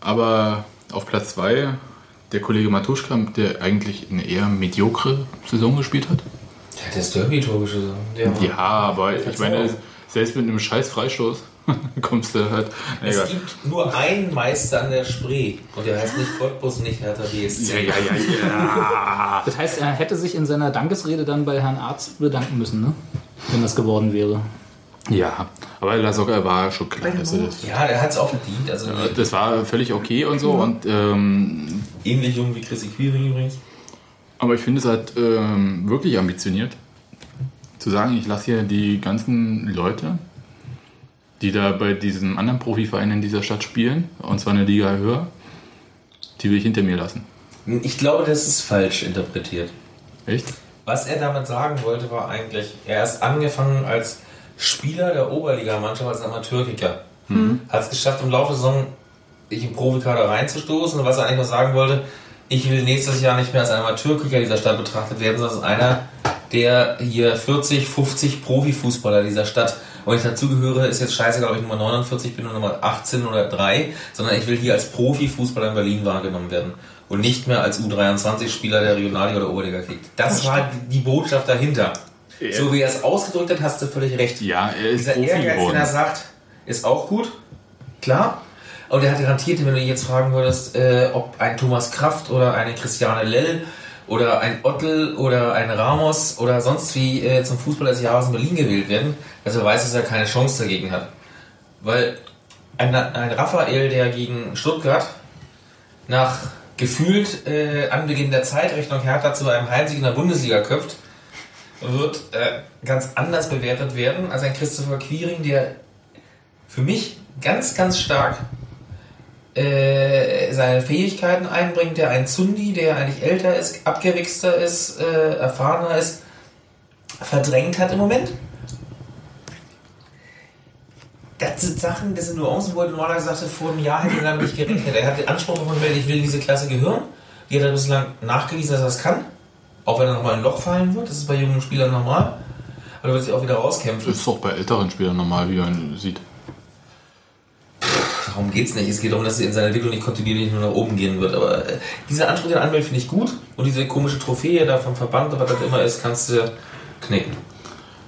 Aber auf Platz zwei der Kollege Matuschka, der eigentlich eine eher mediokre Saison gespielt hat. Der hat das Derby-Tor geschossen. Ja, aber ich meine, selbst mit einem scheiß Freistoß kommst du halt. Es Egal. gibt nur einen Meister an der Spree. Und der heißt nicht Cottbus, nicht Hertha BSC. Ja, ja, ja, ja. Das heißt, er hätte sich in seiner Dankesrede dann bei Herrn Arzt bedanken müssen, ne? Wenn das geworden wäre. Ja, aber Lasogga war schon klar, dass er das. Ja, der hat es auch verdient. Also Das war völlig okay und so. Und, ähm, ähnlich jung wie Chrissy Quiring übrigens. aber ich finde es halt ähm, wirklich ambitioniert, zu sagen, ich lasse hier die ganzen Leute, die da bei diesem anderen Profiverein in dieser Stadt spielen, und zwar eine Liga höher, die will ich hinter mir lassen. Ich glaube, das ist falsch interpretiert. Echt? Was er damit sagen wollte, war eigentlich, er ist angefangen als Spieler der Oberligamannschaft als Amateurkicker. Hat es geschafft, im Laufe der Saison sich im Profikader reinzustoßen. Und was er eigentlich noch sagen wollte, ich will nächstes Jahr nicht mehr als ein Amateurkicker dieser Stadt betrachtet werden, sondern als einer der hier 40, 50 Profifußballer dieser Stadt. Und wenn ich dazugehöre, ist jetzt scheißegal, ob ich Nummer 49 bin oder Nummer 18 oder 3, sondern ich will hier als Profifußballer in Berlin wahrgenommen werden. Und nicht mehr als U23-Spieler der Regionalliga oder Oberliga kickt. Das war die Botschaft dahinter. So wie er es ausgedrückt hat, hast du völlig recht. Ja, er ist Dieser Profi Ehrgeiz, den er sagt, ist auch gut. Klar. Und er hat garantiert, wenn du ihn jetzt fragen würdest, äh, ob ein Thomas Kraft oder eine Christiane Lell oder ein Ottel oder ein Ramos oder sonst wie äh, zum Fußballer des Jahres in Berlin gewählt werden, dass er weiß, dass er keine Chance dagegen hat. Weil ein, ein Raphael, der gegen Stuttgart nach gefühlt äh, Anbeginn der Zeitrechnung Hertha zu einem Heimsieg in der Bundesliga köpft, wird äh, ganz anders bewertet werden als ein Christopher Quiring, der für mich ganz, ganz stark äh, seine Fähigkeiten einbringt, der ein Zundi, der eigentlich älter ist, abgewichster ist, äh, erfahrener ist, verdrängt hat im Moment. Das sind Sachen, das sind Nuancen, wo normalerweise sagte, vor einem Jahr hätte er damit nicht gerechnet. Er hat den Anspruch von Welt, ich will diese Klasse gehören. Die hat er bislang nachgewiesen, dass er das kann. Auch wenn er nochmal in ein Loch fallen wird. Das ist bei jungen Spielern normal. Aber er wird sich auch wieder rauskämpfen. Das ist auch bei älteren Spielern normal, wie man sieht. Darum geht's nicht. Es geht darum, dass sie in seiner Entwicklung nicht kontinuierlich nur nach oben gehen wird. Aber äh, dieser Anspruch, den anmeldet, finde ich gut. Und diese komische Trophäe da vom Verband, was das immer ist, kannst du knicken.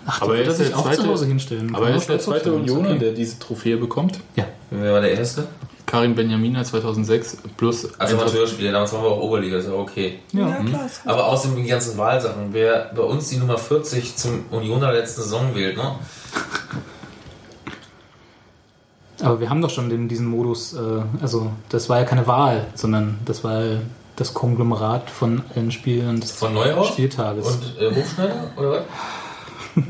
Ach, Aber er ist sich der auch zweite, zu Hause hinstellen. aber er ist der zweite Unioner, okay. der diese Trophäe bekommt. Ja. Wer war der Erste? Karin Benjamina 2006 plus Als Amateurspieler. Damals waren wir auch Oberliga, ist ja okay. Ja, klar. Ist gut. Aber außerdem die ganzen Wahlsachen. Wer bei uns die Nummer 40 zum Unioner letzten Saison wählt, ne? Aber wir haben doch schon den, diesen Modus, äh, also das war ja keine Wahl, sondern das war das Konglomerat von allen Spielern des Von Neuhaus Spieltages. und äh, Hofschneider, oder was?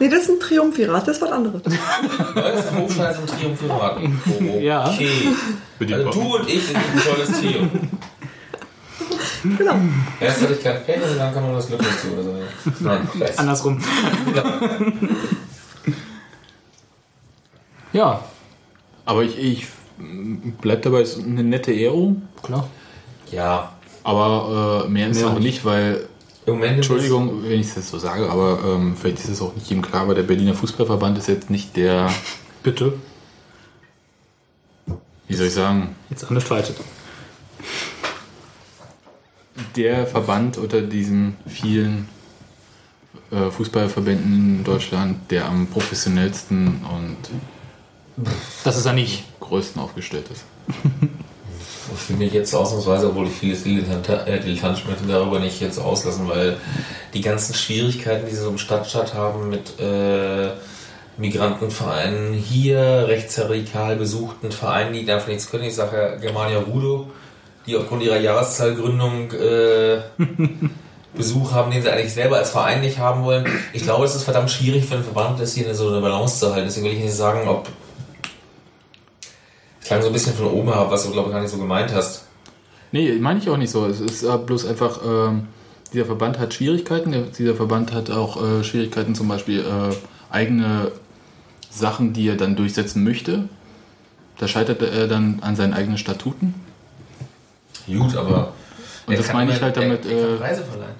Nee, das ist ein Triumphirat, das ist was anderes. Neues Hofschneider ist ein Triumphirat. Oh, Ja. Okay. Also du und ich sind ein tolles Trio. genau. Erst hatte ich kein Pech und dann kam noch das Glück dazu oder so. Nein. Andersrum. ja, Aber ich, ich bleib dabei, es ist eine nette Ehrung, klar. Ja, aber äh, mehr ist Mehr auch nicht. weil, im Moment Entschuldigung, wenn ich es jetzt so sage, aber ähm, vielleicht ist es auch nicht jedem klar, aber der Berliner Fußballverband ist jetzt nicht der, Bitte. wie soll ich sagen, Jetzt anstreitet. der Verband unter diesen vielen äh, Fußballverbänden in Deutschland, der am professionellsten und Das ist er nicht. größten aufgestellt ist. Ich mich jetzt ausnahmsweise, obwohl ich vieles äh, dilettantisch möchte, darüber nicht jetzt auslassen, weil die ganzen Schwierigkeiten, die sie so im Stadtstaat haben mit äh, Migrantenvereinen hier, rechtsradikal besuchten Vereinen, die davon nichts können. Ich sage ja Germania Rudo, die aufgrund ihrer Jahreszahlgründung äh, Besuch haben, den sie eigentlich selber als Verein nicht haben wollen. Ich glaube, es ist verdammt schwierig für einen Verband, das hier eine, so eine Balance zu halten. Deswegen will ich nicht sagen, ob es klang so ein bisschen von oben herab, was du, glaube ich, gar nicht so gemeint hast. Nee, meine ich auch nicht so. Es ist äh, bloß einfach, ähm, dieser Verband hat Schwierigkeiten. Dieser Verband hat auch äh, Schwierigkeiten, zum Beispiel äh, eigene Sachen, die er dann durchsetzen möchte. Da scheitert er dann an seinen eigenen Statuten. Gut, aber. Und das meine ich halt damit, Er, er äh, Preise verleihen.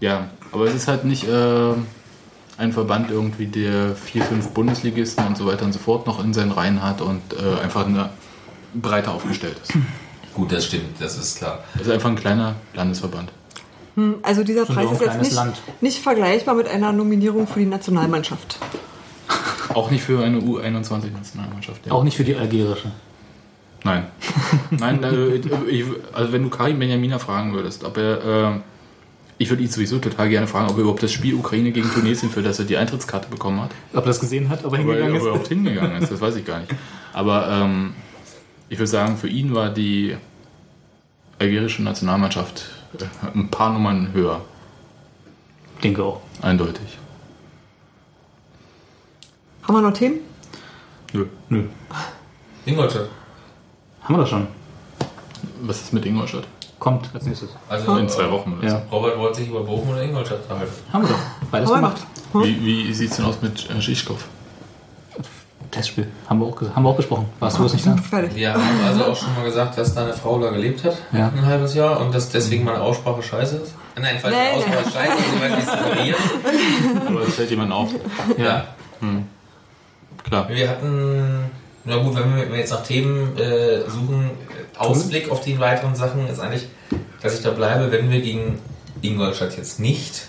Ja, aber es ist halt nicht äh, ein Verband irgendwie, der vier, fünf Bundesligisten und so weiter und so fort noch in seinen Reihen hat und äh, einfach eine breiter aufgestellt ist. Gut, das stimmt, das ist klar. Es ist einfach ein kleiner Landesverband. Also dieser Preis so ist jetzt nicht, Land. nicht vergleichbar mit einer Nominierung für die Nationalmannschaft. Auch nicht für eine U21-Nationalmannschaft. Ja. Auch nicht für die algerische. Nein. Nein, äh, ich, also wenn du Karim Benjamina fragen würdest, ob er, äh, ich würde ihn sowieso total gerne fragen, ob er überhaupt das Spiel Ukraine gegen Tunesien, für das er die Eintrittskarte bekommen hat, Ob er das gesehen hat, ob er ob er, ob hingegangen er ist. überhaupt hingegangen ist, das weiß ich gar nicht. Aber ähm, ich würde sagen, für ihn war die algerische Nationalmannschaft äh, ein paar Nummern höher, Denke auch. eindeutig. Haben wir noch Themen? Nö. Ingolstadt. Haben wir das schon. Was ist mit Ingolstadt? Kommt als nächstes. Also In zwei Wochen oder Ja. Robert wollte sich über Bochum oder Ingolstadt unterhalten. Haben wir doch. Beides wir gemacht. so. Wie, wie sieht es denn aus mit äh, Schischkopf? Testspiel. Haben wir auch, haben wir auch besprochen. Warst du das nicht da? Fertig. Wir haben also auch schon mal gesagt, dass deine Frau da gelebt hat, Ja. ein halbes Jahr, und dass deswegen meine Aussprache scheiße ist. Nein, falls meine Aussprache ist scheiße, weiß nicht zu variieren. Aber es fällt jemand auf. Ja. Klar. Wir hatten, na gut, wenn wir wenn wir jetzt nach Themen äh, suchen, Ausblick auf die weiteren Sachen ist eigentlich, dass ich da bleibe, wenn wir gegen Ingolstadt jetzt nicht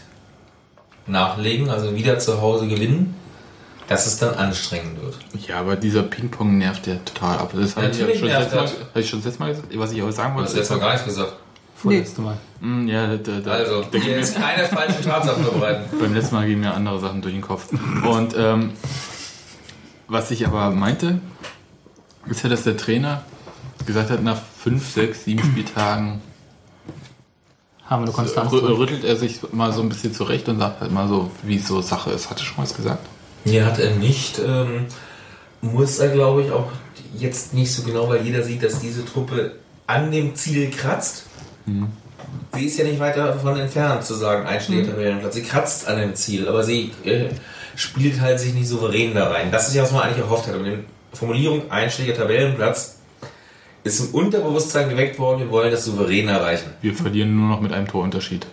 nachlegen, also wieder zu Hause gewinnen, dass es dann anstrengend wird. Ja, aber dieser Ping-Pong nervt ja total ab. Das habe ich, ja schon das nervt letzte Mal- hab ich schon das letzte Mal gesagt. Was ich aber sagen Du wollte. hast jetzt noch gar nichts gesagt. Vorletzte Mal. Mm, Ja, da, da, Also, da, hier jetzt keine falschen Tatsachen verbreiten. beim letzten Mal gingen mir andere Sachen durch den Kopf. Und ähm, was ich aber meinte, ist ja, dass der Trainer gesagt hat, nach fünf, sechs, sieben Spieltagen Haben wir eine Konstanz. rüttelt er sich mal so ein bisschen zurecht und sagt halt mal so, wie so Sache ist. Hat er schon was gesagt? Nee, hat er nicht. Ähm, muss er, glaube ich, auch jetzt nicht so genau, weil jeder sieht, dass diese Truppe an dem Ziel kratzt. Sie ist ja nicht weit davon entfernt, zu sagen, einschläger Tabellenplatz. Sie kratzt an dem Ziel, aber sie äh, spielt halt sich nicht souverän da rein. Das ist ja, was man eigentlich erhofft hat. Und die Formulierung einschläger Tabellenplatz ist im Unterbewusstsein geweckt worden, wir wollen das souverän erreichen. Wir verlieren nur noch mit einem Torunterschied.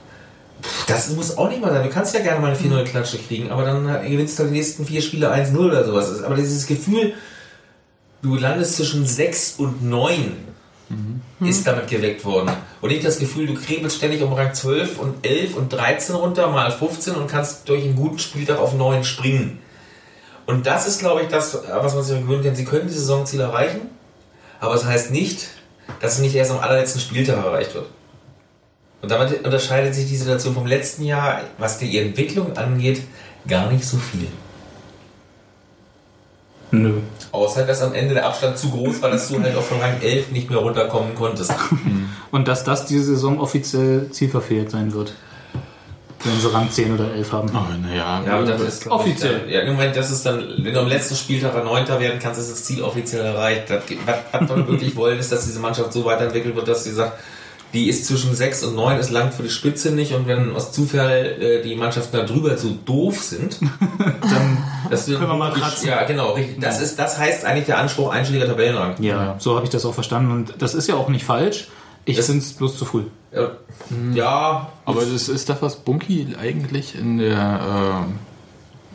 Das muss auch nicht mal sein. Du kannst ja gerne mal eine 4-0-Klatsche kriegen, aber dann gewinnst du die nächsten vier Spiele 1-0 oder sowas. Aber dieses Gefühl, du landest zwischen 6 und 9, ist damit geweckt worden. Und nicht das Gefühl, du krebelst ständig um Rang 12 und 11 und 13 runter, mal 15 und kannst durch einen guten Spieltag auf 9 springen. Und das ist, glaube ich, das, was man sich gewöhnen kann. Sie können die Saisonziele erreichen, aber es heißt nicht, dass es nicht erst am allerletzten Spieltag erreicht wird. Und damit unterscheidet sich die Situation vom letzten Jahr, was die Entwicklung angeht, gar nicht so viel. Nö. Außer, dass am Ende der Abstand zu groß war, dass du halt auch von Rang 11 nicht mehr runterkommen konntest. Und dass das diese Saison offiziell zielverfehlt sein wird. Wenn sie Rang 10 oder 11 haben. Oh, naja, Ja, das ist ich, Offiziell. Ja, im Moment, das ist dann, wenn du am letzten Spieltag ein Neunter werden kannst, ist das Ziel offiziell erreicht. Das, was, wir wirklich wollen, ist, dass diese Mannschaft so weiterentwickelt wird, dass sie sagt, die ist zwischen 6 und 9, ist lang für die Spitze nicht und wenn aus Zufall äh, die Mannschaften da drüber zu doof sind, dann dass du Können wir mal kratzen. Ja, genau, richtig. Das, ist, das heißt eigentlich der Anspruch einstelliger Tabellenrang. Ja, so habe ich das auch verstanden. Und das ist ja auch nicht falsch. Ich Das- finde es bloß zu früh. Ja, ja Aber das ist das, was Bunky eigentlich in, der,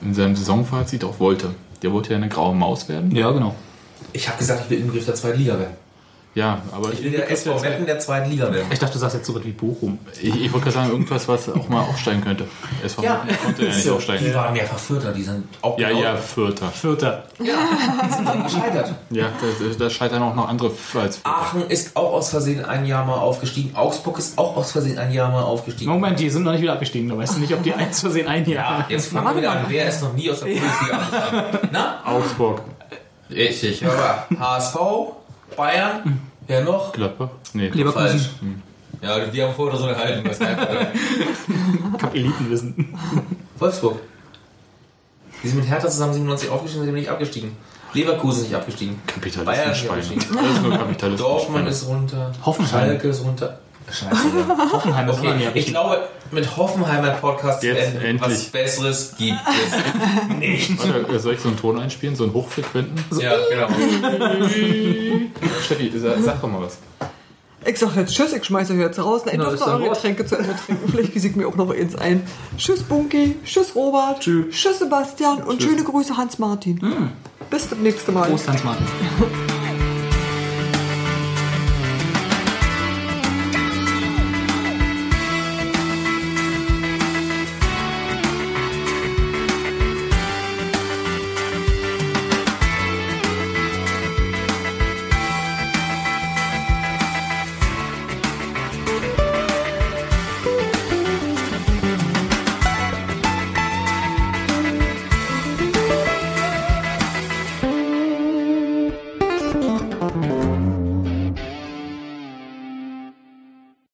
äh, in seinem Saisonfazit auch wollte. Der wollte ja eine graue Maus werden. Ja, genau. ich habe gesagt, ich will im Begriff der zweiten Liga werden. Ja, aber Ich will der SV Meppen der zweiten Liga werden. Ich dachte, du sagst jetzt so was wie Bochum. Ich, ich wollte gerade sagen, irgendwas, was auch mal aufsteigen könnte. SV Ja, konnte ja nicht so, aufsteigen. die waren mehrfach Vierter, die sind auch Ja, genau- ja, Vierter. Vierter. die sind dann gescheitert. Ja, da, da scheitern auch noch andere als Vierter. Aachen ist auch aus Versehen ein Jahr mal aufgestiegen. Augsburg ist auch aus Versehen ein Jahr mal aufgestiegen. Moment, die sind noch nicht wieder abgestiegen. Da weißt du nicht, ob die eins Versehen ein Ja, Jahr. jetzt fangen wir wieder an. Wer ist noch nie aus der Bundesliga abgestiegen? Na? Augsburg. Richtig. Aber HSV, Bayern, wer noch? Gladbach? Nee. Leverkusen. Falsch. Ja, wir haben vorher so eine Haltung. Einfach Ich hab Elitenwissen. Wolfsburg. Die sind mit Hertha zusammen 97 aufgestiegen, sind nicht abgestiegen. Leverkusen ist nicht abgestiegen. Bayern ist nicht abgestiegen. Kapitalismus. Dortmund ist runter. Hoffenheim. Schalke ist runter. Hoffenheim ist Okay, okay, ja ich glaube, mit Hoffenheimer Podcast zu Jetzt enden, was endlich. Besseres gibt es nicht. Warte, soll ich so einen Ton einspielen? So einen hochfrequenten? Ja, genau. Steffi, sag, doch mal was. Ich sag jetzt Tschüss, ich schmeiße euch jetzt raus. Nein, Na, dürft eure. Getränke zu Ende trinken. Vielleicht ich mir auch noch eins ein. Tschüss Bunky, tschüss Robert, tschüss, Sebastian und schöne Grüße Hans Martin. Bis zum nächsten Mal. Prost, Hans Martin.